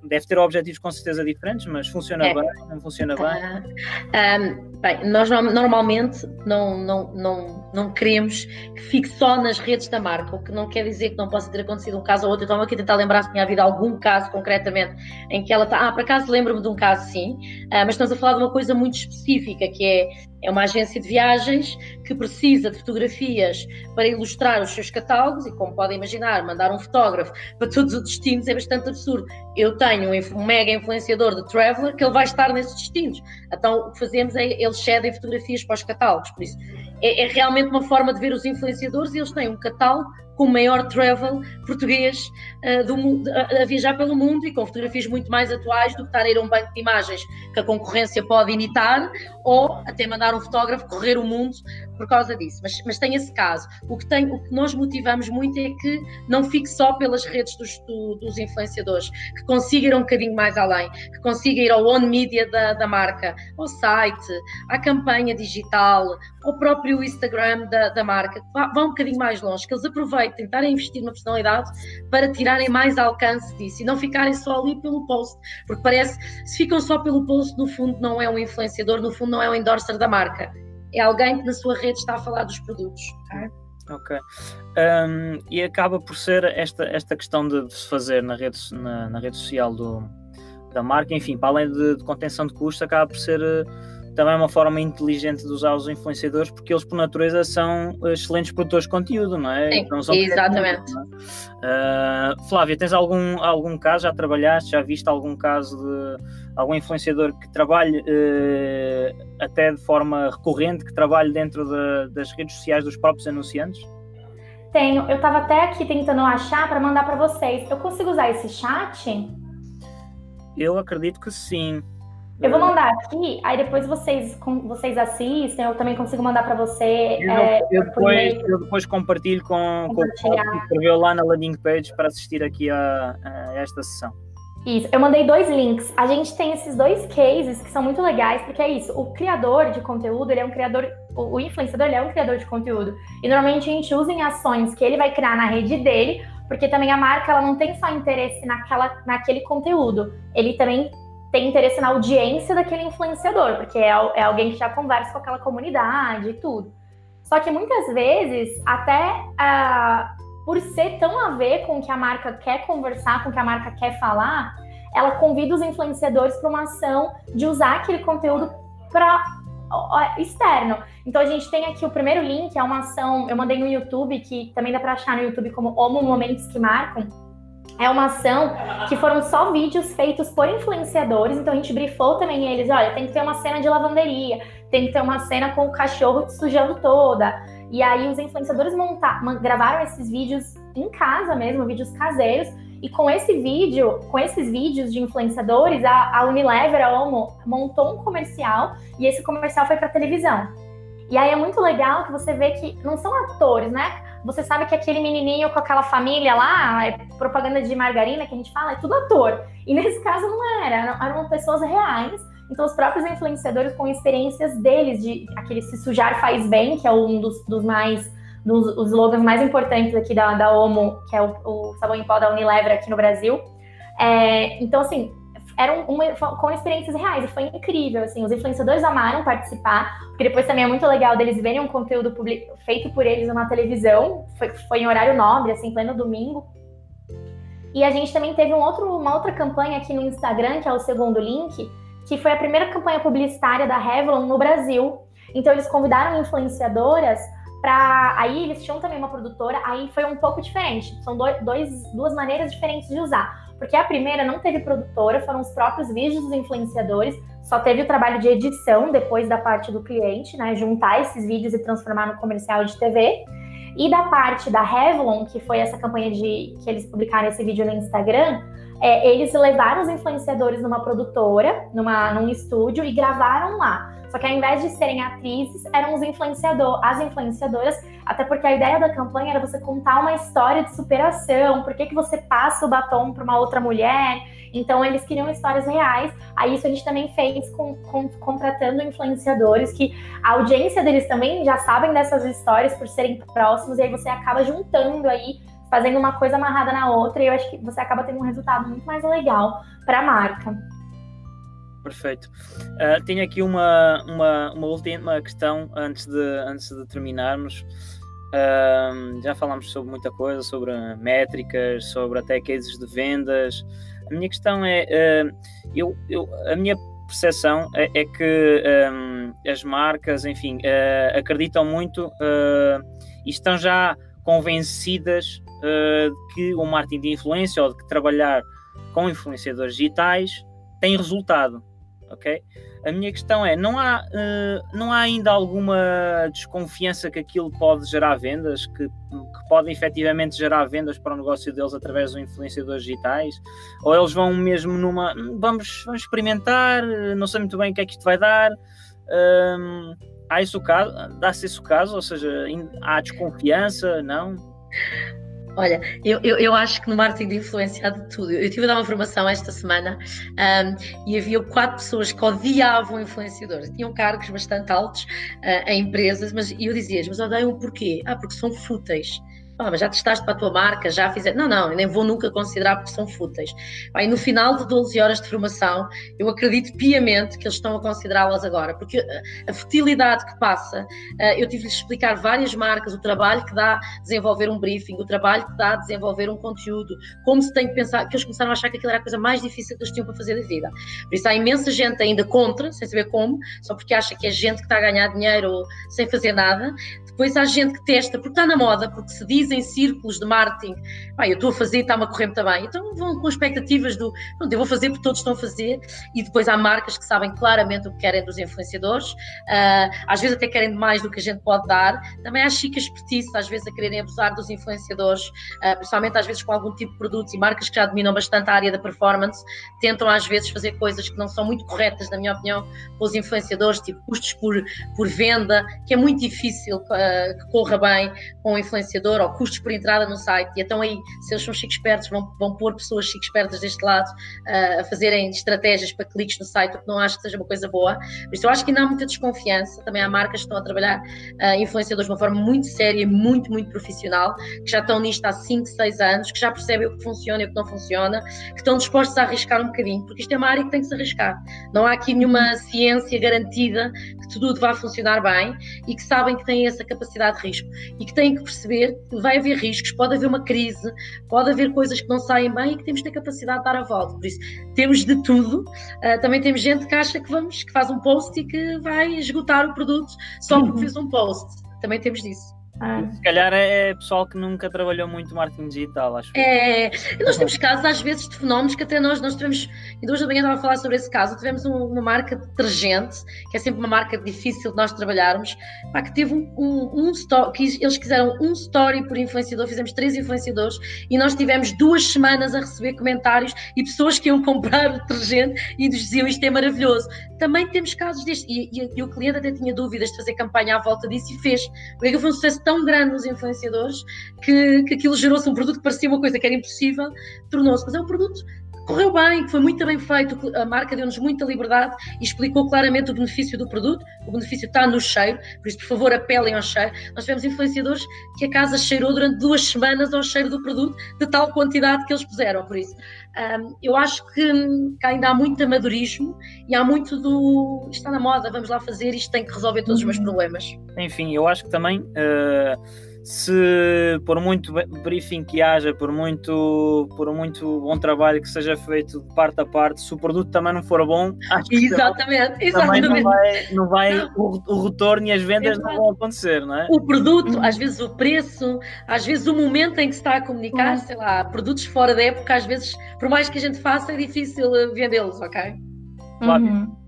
Deve ter objetivos com certeza diferentes, mas funciona é. bem, não funciona bem? Uh, um, bem, nós normalmente não, não, não, não queremos que fique só nas redes da marca, o que não quer dizer que não possa ter acontecido um caso ou outro. Então, aqui tentar lembrar se tinha havido algum caso concretamente em que ela está. Ah, por acaso lembro-me de um caso, sim, uh, mas estamos a falar de uma coisa muito específica, que é é uma agência de viagens que precisa de fotografias para ilustrar os seus catálogos e, como podem imaginar, mandar um fotógrafo para todos os destinos é bastante absurdo. Eu tenho um mega influenciador de Traveler que ele vai estar nesses destinos. Então, o que fazemos é eles cedem fotografias para os catálogos. Por isso, é, é realmente uma forma de ver os influenciadores e eles têm um catálogo com o maior travel português uh, do a, a, viajar pelo mundo e com fotografias muito mais atuais do que estar a ir a um banco de imagens que a concorrência pode imitar ou até mandar um fotógrafo correr o mundo por causa disso. Mas, mas tem esse caso. O que, tem, o que nós motivamos muito é que não fique só pelas redes dos, do, dos influenciadores, que consiga ir um bocadinho mais além, que consiga ir ao on media da, da marca, ao site, à campanha digital, ao próprio Instagram da, da marca, vá, vá um bocadinho mais longe, que eles aproveitem aproveitem, tentarem investir na personalidade para tirarem mais alcance disso e não ficarem só ali pelo post, porque parece, se ficam só pelo post, no fundo não é um influenciador, no fundo não é um endorser da marca, é alguém que na sua rede está a falar dos produtos. Okay? Ok. Um, e acaba por ser esta, esta questão de, de se fazer na rede, na, na rede social do, da marca, enfim, para além de, de contenção de custos, acaba por ser também é uma forma inteligente de usar os influenciadores, porque eles, por natureza, são excelentes produtores de conteúdo, não é? Sim, então, exatamente. É? Uh, Flávia, tens algum, algum caso, já trabalhaste, já viste algum caso de algum influenciador que trabalhe uh, até de forma recorrente, que trabalhe dentro de, das redes sociais dos próprios anunciantes? Tenho. Eu estava até aqui tentando achar para mandar para vocês. Eu consigo usar esse chat? Eu acredito que sim. Eu vou mandar aqui, aí depois vocês, vocês assistem, eu também consigo mandar para você. Eu, é, eu, depois, eu depois compartilho com, com o que escreveu lá na landing page para assistir aqui a, a, esta sessão. Isso, eu mandei dois links. A gente tem esses dois cases que são muito legais, porque é isso, o criador de conteúdo, ele é um criador, o, o influenciador, ele é um criador de conteúdo. E normalmente a gente usa em ações que ele vai criar na rede dele, porque também a marca ela não tem só interesse naquela, naquele conteúdo, ele também tem interesse na audiência daquele influenciador, porque é, é alguém que já conversa com aquela comunidade e tudo. Só que muitas vezes, até uh, por ser tão a ver com o que a marca quer conversar, com o que a marca quer falar, ela convida os influenciadores para uma ação de usar aquele conteúdo para externo. Então a gente tem aqui o primeiro link, é uma ação, eu mandei no YouTube, que também dá para achar no YouTube como Homo Momentos que Marcam é uma ação que foram só vídeos feitos por influenciadores, então a gente brifou também eles, olha, tem que ter uma cena de lavanderia, tem que ter uma cena com o cachorro sujando toda. E aí os influenciadores montar, gravaram esses vídeos em casa mesmo, vídeos caseiros, e com esse vídeo, com esses vídeos de influenciadores, a, a Unilever, a Omo, montou um comercial e esse comercial foi para televisão. E aí é muito legal que você vê que não são atores, né? Você sabe que aquele menininho com aquela família lá, é propaganda de margarina que a gente fala, é tudo ator. E nesse caso não era, eram pessoas reais Então, os próprios influenciadores com experiências deles, de aquele se sujar faz bem, que é um dos, dos mais dos os slogans mais importantes aqui da, da Omo, que é o, o sabão em pó da Unilever aqui no Brasil. É, então, assim, eram uma, com experiências reais, e foi incrível, assim, os influenciadores amaram participar, porque depois também é muito legal deles verem um conteúdo feito por eles na televisão, foi, foi em horário nobre, assim, pleno domingo, e a gente também teve um outro, uma outra campanha aqui no Instagram, que é o segundo link, que foi a primeira campanha publicitária da Revlon no Brasil, então eles convidaram influenciadoras para aí eles tinham também uma produtora, aí foi um pouco diferente. São dois, duas maneiras diferentes de usar. Porque a primeira não teve produtora, foram os próprios vídeos dos influenciadores, só teve o trabalho de edição depois da parte do cliente, né? Juntar esses vídeos e transformar no comercial de TV. E da parte da Revlon, que foi essa campanha de que eles publicaram esse vídeo no Instagram, é, eles levaram os influenciadores numa produtora, numa, num estúdio e gravaram lá. Só que ao invés de serem atrizes, eram os influenciador, as influenciadoras, até porque a ideia da campanha era você contar uma história de superação, por que, que você passa o batom para uma outra mulher. Então eles queriam histórias reais. Aí isso a gente também fez com, com, contratando influenciadores que a audiência deles também já sabem dessas histórias por serem próximos, e aí você acaba juntando aí fazendo uma coisa amarrada na outra, e eu acho que você acaba tendo um resultado muito mais legal para a marca. Perfeito. Uh, tenho aqui uma, uma, uma última questão antes de, antes de terminarmos. Uh, já falámos sobre muita coisa, sobre métricas, sobre até cases de vendas. A minha questão é, uh, eu, eu, a minha percepção é, é que um, as marcas, enfim, acreditam muito e estão já convencidas de que o marketing de influência ou de que trabalhar com influenciadores digitais tem resultado ok? A minha questão é, não há, uh, não há ainda alguma desconfiança que aquilo pode gerar vendas, que, que pode efetivamente gerar vendas para o negócio deles através dos influenciadores digitais? Ou eles vão mesmo numa, vamos, vamos experimentar, não sei muito bem o que é que isto vai dar, um, o caso, dá-se esse o caso, ou seja, há desconfiança, não? Olha, eu, eu, eu, acho que no marketing de influência há de tudo. Eu tive a dar uma formação esta semana um, e havia quatro pessoas que odiavam influenciadores. Tinham cargos bastante altos uh, em empresas, mas eu dizia mas odeiam porquê? Ah, porque são fúteis. Ah, mas já testaste para a tua marca, já fizeste. Não, não, nem vou nunca considerar porque são fúteis. Aí no final de 12 horas de formação, eu acredito piamente que eles estão a considerá-las agora, porque a, futilidade que passa, eh, eu tive de explicar várias marcas, o trabalho que dá desenvolver um briefing, o trabalho que dá desenvolver um conteúdo, como se tem que pensar, que eles começaram a achar que aquilo era a coisa mais difícil que eles tinham para fazer da vida. Por isso há imensa gente ainda contra, sem saber como, só porque acha que é gente que está a ganhar dinheiro sem fazer nada. Depois há gente que testa porque está na moda, porque se dizem círculos de marketing, ah, eu estou a fazer e está-me a correr muito bem. Então vão com expectativas do, pronto, eu vou fazer porque todos estão a fazer. E depois há marcas que sabem claramente o que querem dos influenciadores, uh, às vezes até querem mais do que a gente pode dar. Também há chicas expertise, às vezes a quererem abusar dos influenciadores, uh, principalmente às vezes com algum tipo de produtos e marcas que já dominam bastante a área da performance, tentam às vezes fazer coisas que não são muito corretas, na minha opinião, com os influenciadores, tipo custos por, por venda, que é muito difícil. Uh, que corra bem com o influenciador ou custos por entrada no site. E então aí, se eles são chiques espertos, vão, vão pôr pessoas chiques espertas deste lado uh, a fazerem estratégias para cliques no site, o que não acho que seja uma coisa boa. Por isso eu acho que ainda há muita desconfiança. Também há marcas que estão a trabalhar uh, influenciadores de uma forma muito séria, muito, muito profissional, que já estão nisto há 5, 6 anos, que já percebem o que funciona e o que não funciona, que estão dispostos a arriscar um bocadinho, porque isto é uma área que tem que se arriscar. Não há aqui nenhuma ciência garantida que tudo vai funcionar bem e que sabem que têm essa capacidade de risco e que têm que perceber que vai haver riscos, pode haver uma crise, pode haver coisas que não saem bem e que temos de ter capacidade de dar a volta. Por isso, temos de tudo. Uh, também temos gente que acha que vamos, que faz um post e que vai esgotar o produto só porque fez um post. Também temos disso. Ah. Se calhar é, é pessoal que nunca trabalhou muito marketing digital, acho. É, nós temos casos às vezes de fenómenos que até nós, nós tivemos, em duas da manhã estava a falar sobre esse caso, tivemos um, uma marca de detergente, que é sempre uma marca difícil de nós trabalharmos, pá, que teve um, um, um story, que eles quiseram um story por influenciador, fizemos três influenciadores e nós tivemos duas semanas a receber comentários e pessoas que iam comprar o detergente e nos diziam isto é maravilhoso. Também temos casos deste, e, e, e o cliente até tinha dúvidas de fazer campanha à volta disso e fez. Porque foi um sucesso tão grande nos influenciadores que, que aquilo gerou-se um produto que parecia uma coisa que era impossível, tornou-se. Mas é um produto correu bem, foi muito bem feito, a marca deu-nos muita liberdade e explicou claramente o benefício do produto, o benefício está no cheiro, por isso, por favor, apelem ao cheiro. Nós tivemos influenciadores que a casa cheirou durante duas semanas ao cheiro do produto, de tal quantidade que eles puseram, por isso. Um, eu acho que, que, ainda há muito amadorismo e há muito do está na moda, vamos lá fazer, isto tem que resolver todos os meus uhum. problemas. Enfim, eu acho que também uh se por muito briefing que haja, por muito, por muito bom trabalho que seja feito de parte a parte, se o produto também não for bom, acho que exatamente, exatamente. também não vai, não vai não. O, o, retorno e as vendas não vão acontecer, não é? O produto, às vezes o preço, às vezes o momento em que se está a comunicar, uhum. sei lá, produtos fora da época, às vezes, por mais que a gente faça, é difícil vendê-los, ok? Uhum.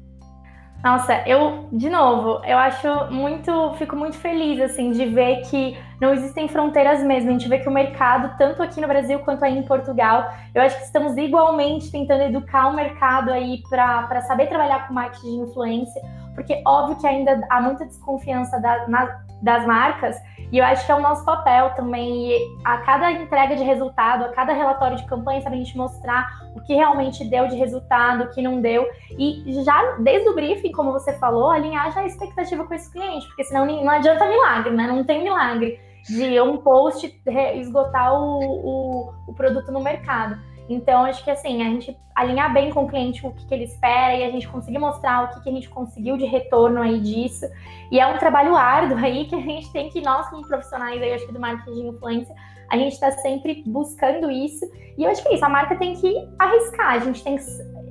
Nossa, eu, de novo, eu acho muito, fico muito feliz, assim, de ver que não existem fronteiras mesmo. A gente vê que o mercado, tanto aqui no Brasil quanto aí em Portugal, eu acho que estamos igualmente tentando educar o mercado aí para saber trabalhar com marketing de influência, porque óbvio que ainda há muita desconfiança da, na, das marcas, e eu acho que é o nosso papel também, a cada entrega de resultado, a cada relatório de campanha, sabe, a gente mostrar o que realmente deu de resultado, o que não deu. E já desde o briefing, como você falou, alinhar já a expectativa com esse cliente, porque senão não adianta milagre, né? Não tem milagre de um post esgotar o, o, o produto no mercado. Então, acho que assim, a gente alinhar bem com o cliente o que, que ele espera e a gente conseguir mostrar o que, que, a gente conseguiu de retorno aí disso. E é um trabalho árduo aí que a gente tem que, nós como profissionais aí, acho que do marketing de influência, a gente está sempre buscando isso. E eu acho que é isso, a marca tem que arriscar, a gente tem que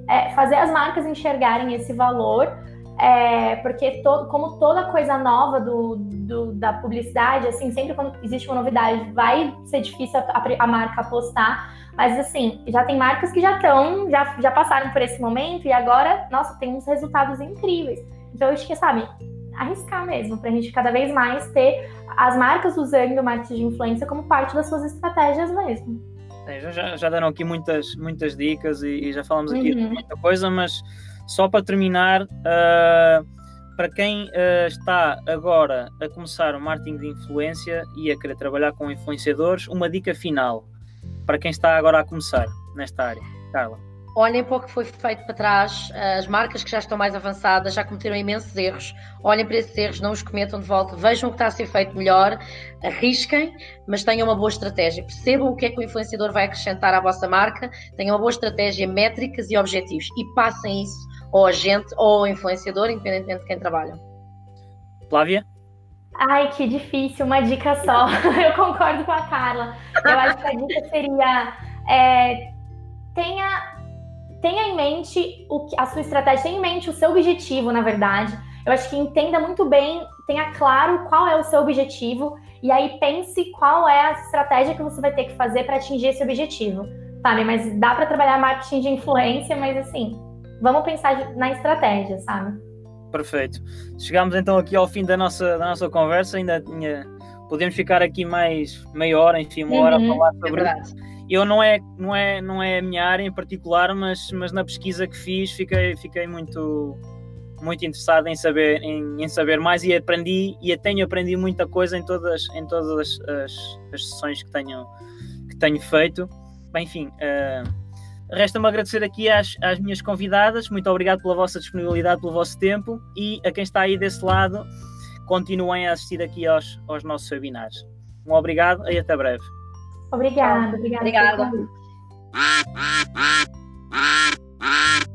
é, fazer as marcas enxergarem esse valor é, porque todo, como toda coisa nova do, do, da publicidade, assim, sempre quando existe uma novidade, vai ser difícil a, a marca apostar. Mas assim, já tem marcas que já estão, já, já passaram por esse momento e agora, nossa, tem uns resultados incríveis. Então eu acho que, sabe, arriscar mesmo, para a gente cada vez mais ter as marcas usando o marketing de influência como parte das suas estratégias mesmo. É, já, já deram aqui muitas, muitas dicas e, e já falamos aqui uhum. de muita coisa, mas só para terminar, uh, para quem uh, está agora a começar o marketing de influência e a querer trabalhar com influenciadores, uma dica final para quem está agora a começar nesta área. Carla. Olhem para o que foi feito para trás, as marcas que já estão mais avançadas já cometeram imensos erros, olhem para esses erros, não os cometam de volta, vejam o que está a ser feito melhor, arrisquem, mas tenham uma boa estratégia, percebam o que é que o influenciador vai acrescentar à vossa marca, tenham uma boa estratégia, métricas e objetivos. E passem isso ao agente ou influenciador, independentemente de quem trabalha. Flávia? Ai, que difícil, uma dica só. Eu concordo com a Carla. Eu acho que a dica seria é, tenha tenha em mente o que, a sua estratégia, tenha em mente o seu objetivo, na verdade. Eu acho que entenda muito bem, tenha claro qual é o seu objetivo e aí pense qual é a estratégia que você vai ter que fazer para atingir esse objetivo, sabe? Mas dá para trabalhar marketing de influência, mas assim, vamos pensar na estratégia, sabe? Perfeito. Chegamos então aqui ao fim da nossa, da nossa conversa, ainda tinha, podemos ficar aqui mais meia hora, enfim, uma hora uhum, a falar sobre é eu não é, não é, não é a minha área em particular, mas, mas na pesquisa que fiz fiquei, fiquei muito, muito interessado em saber, em, em saber mais e aprendi e tenho aprendido muita coisa em todas, em todas as, as sessões que tenho, que tenho feito. Bem, enfim, uh, resta-me agradecer aqui às, às minhas convidadas. Muito obrigado pela vossa disponibilidade, pelo vosso tempo e a quem está aí desse lado, continuem a assistir aqui aos, aos nossos webinars. Um obrigado e até breve. Obrigada, obrigada. Obrigada.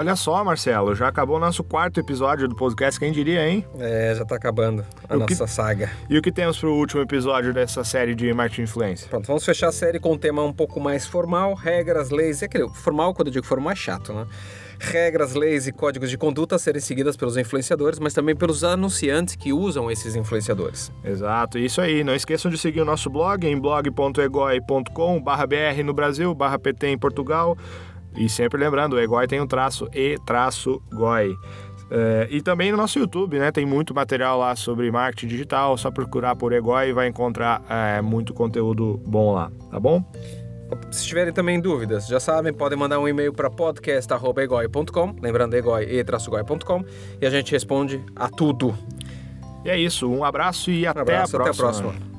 Olha só, Marcelo, já acabou o nosso quarto episódio do podcast, quem diria, hein? É, já tá acabando a nossa que... saga. E o que temos pro último episódio dessa série de marketing influência? Pronto, vamos fechar a série com um tema um pouco mais formal, regras, leis, é aquele formal, quando eu digo formal é chato, né? regras, leis e códigos de conduta a serem seguidas pelos influenciadores, mas também pelos anunciantes que usam esses influenciadores. Exato, isso aí. Não esqueçam de seguir o nosso blog em blog.egoi.com br no Brasil, barra PT em Portugal. E sempre lembrando, o Egoi tem um traço e traço goi. É, e também no nosso YouTube, né? Tem muito material lá sobre marketing digital. Só procurar por Egoi e vai encontrar é, muito conteúdo bom lá, tá bom? Se tiverem também dúvidas, já sabem, podem mandar um e-mail para podcast.egoi.com, lembrando egoi e-goi.com, e a gente responde a tudo. E é isso, um abraço e um até, abraço, a até a próxima.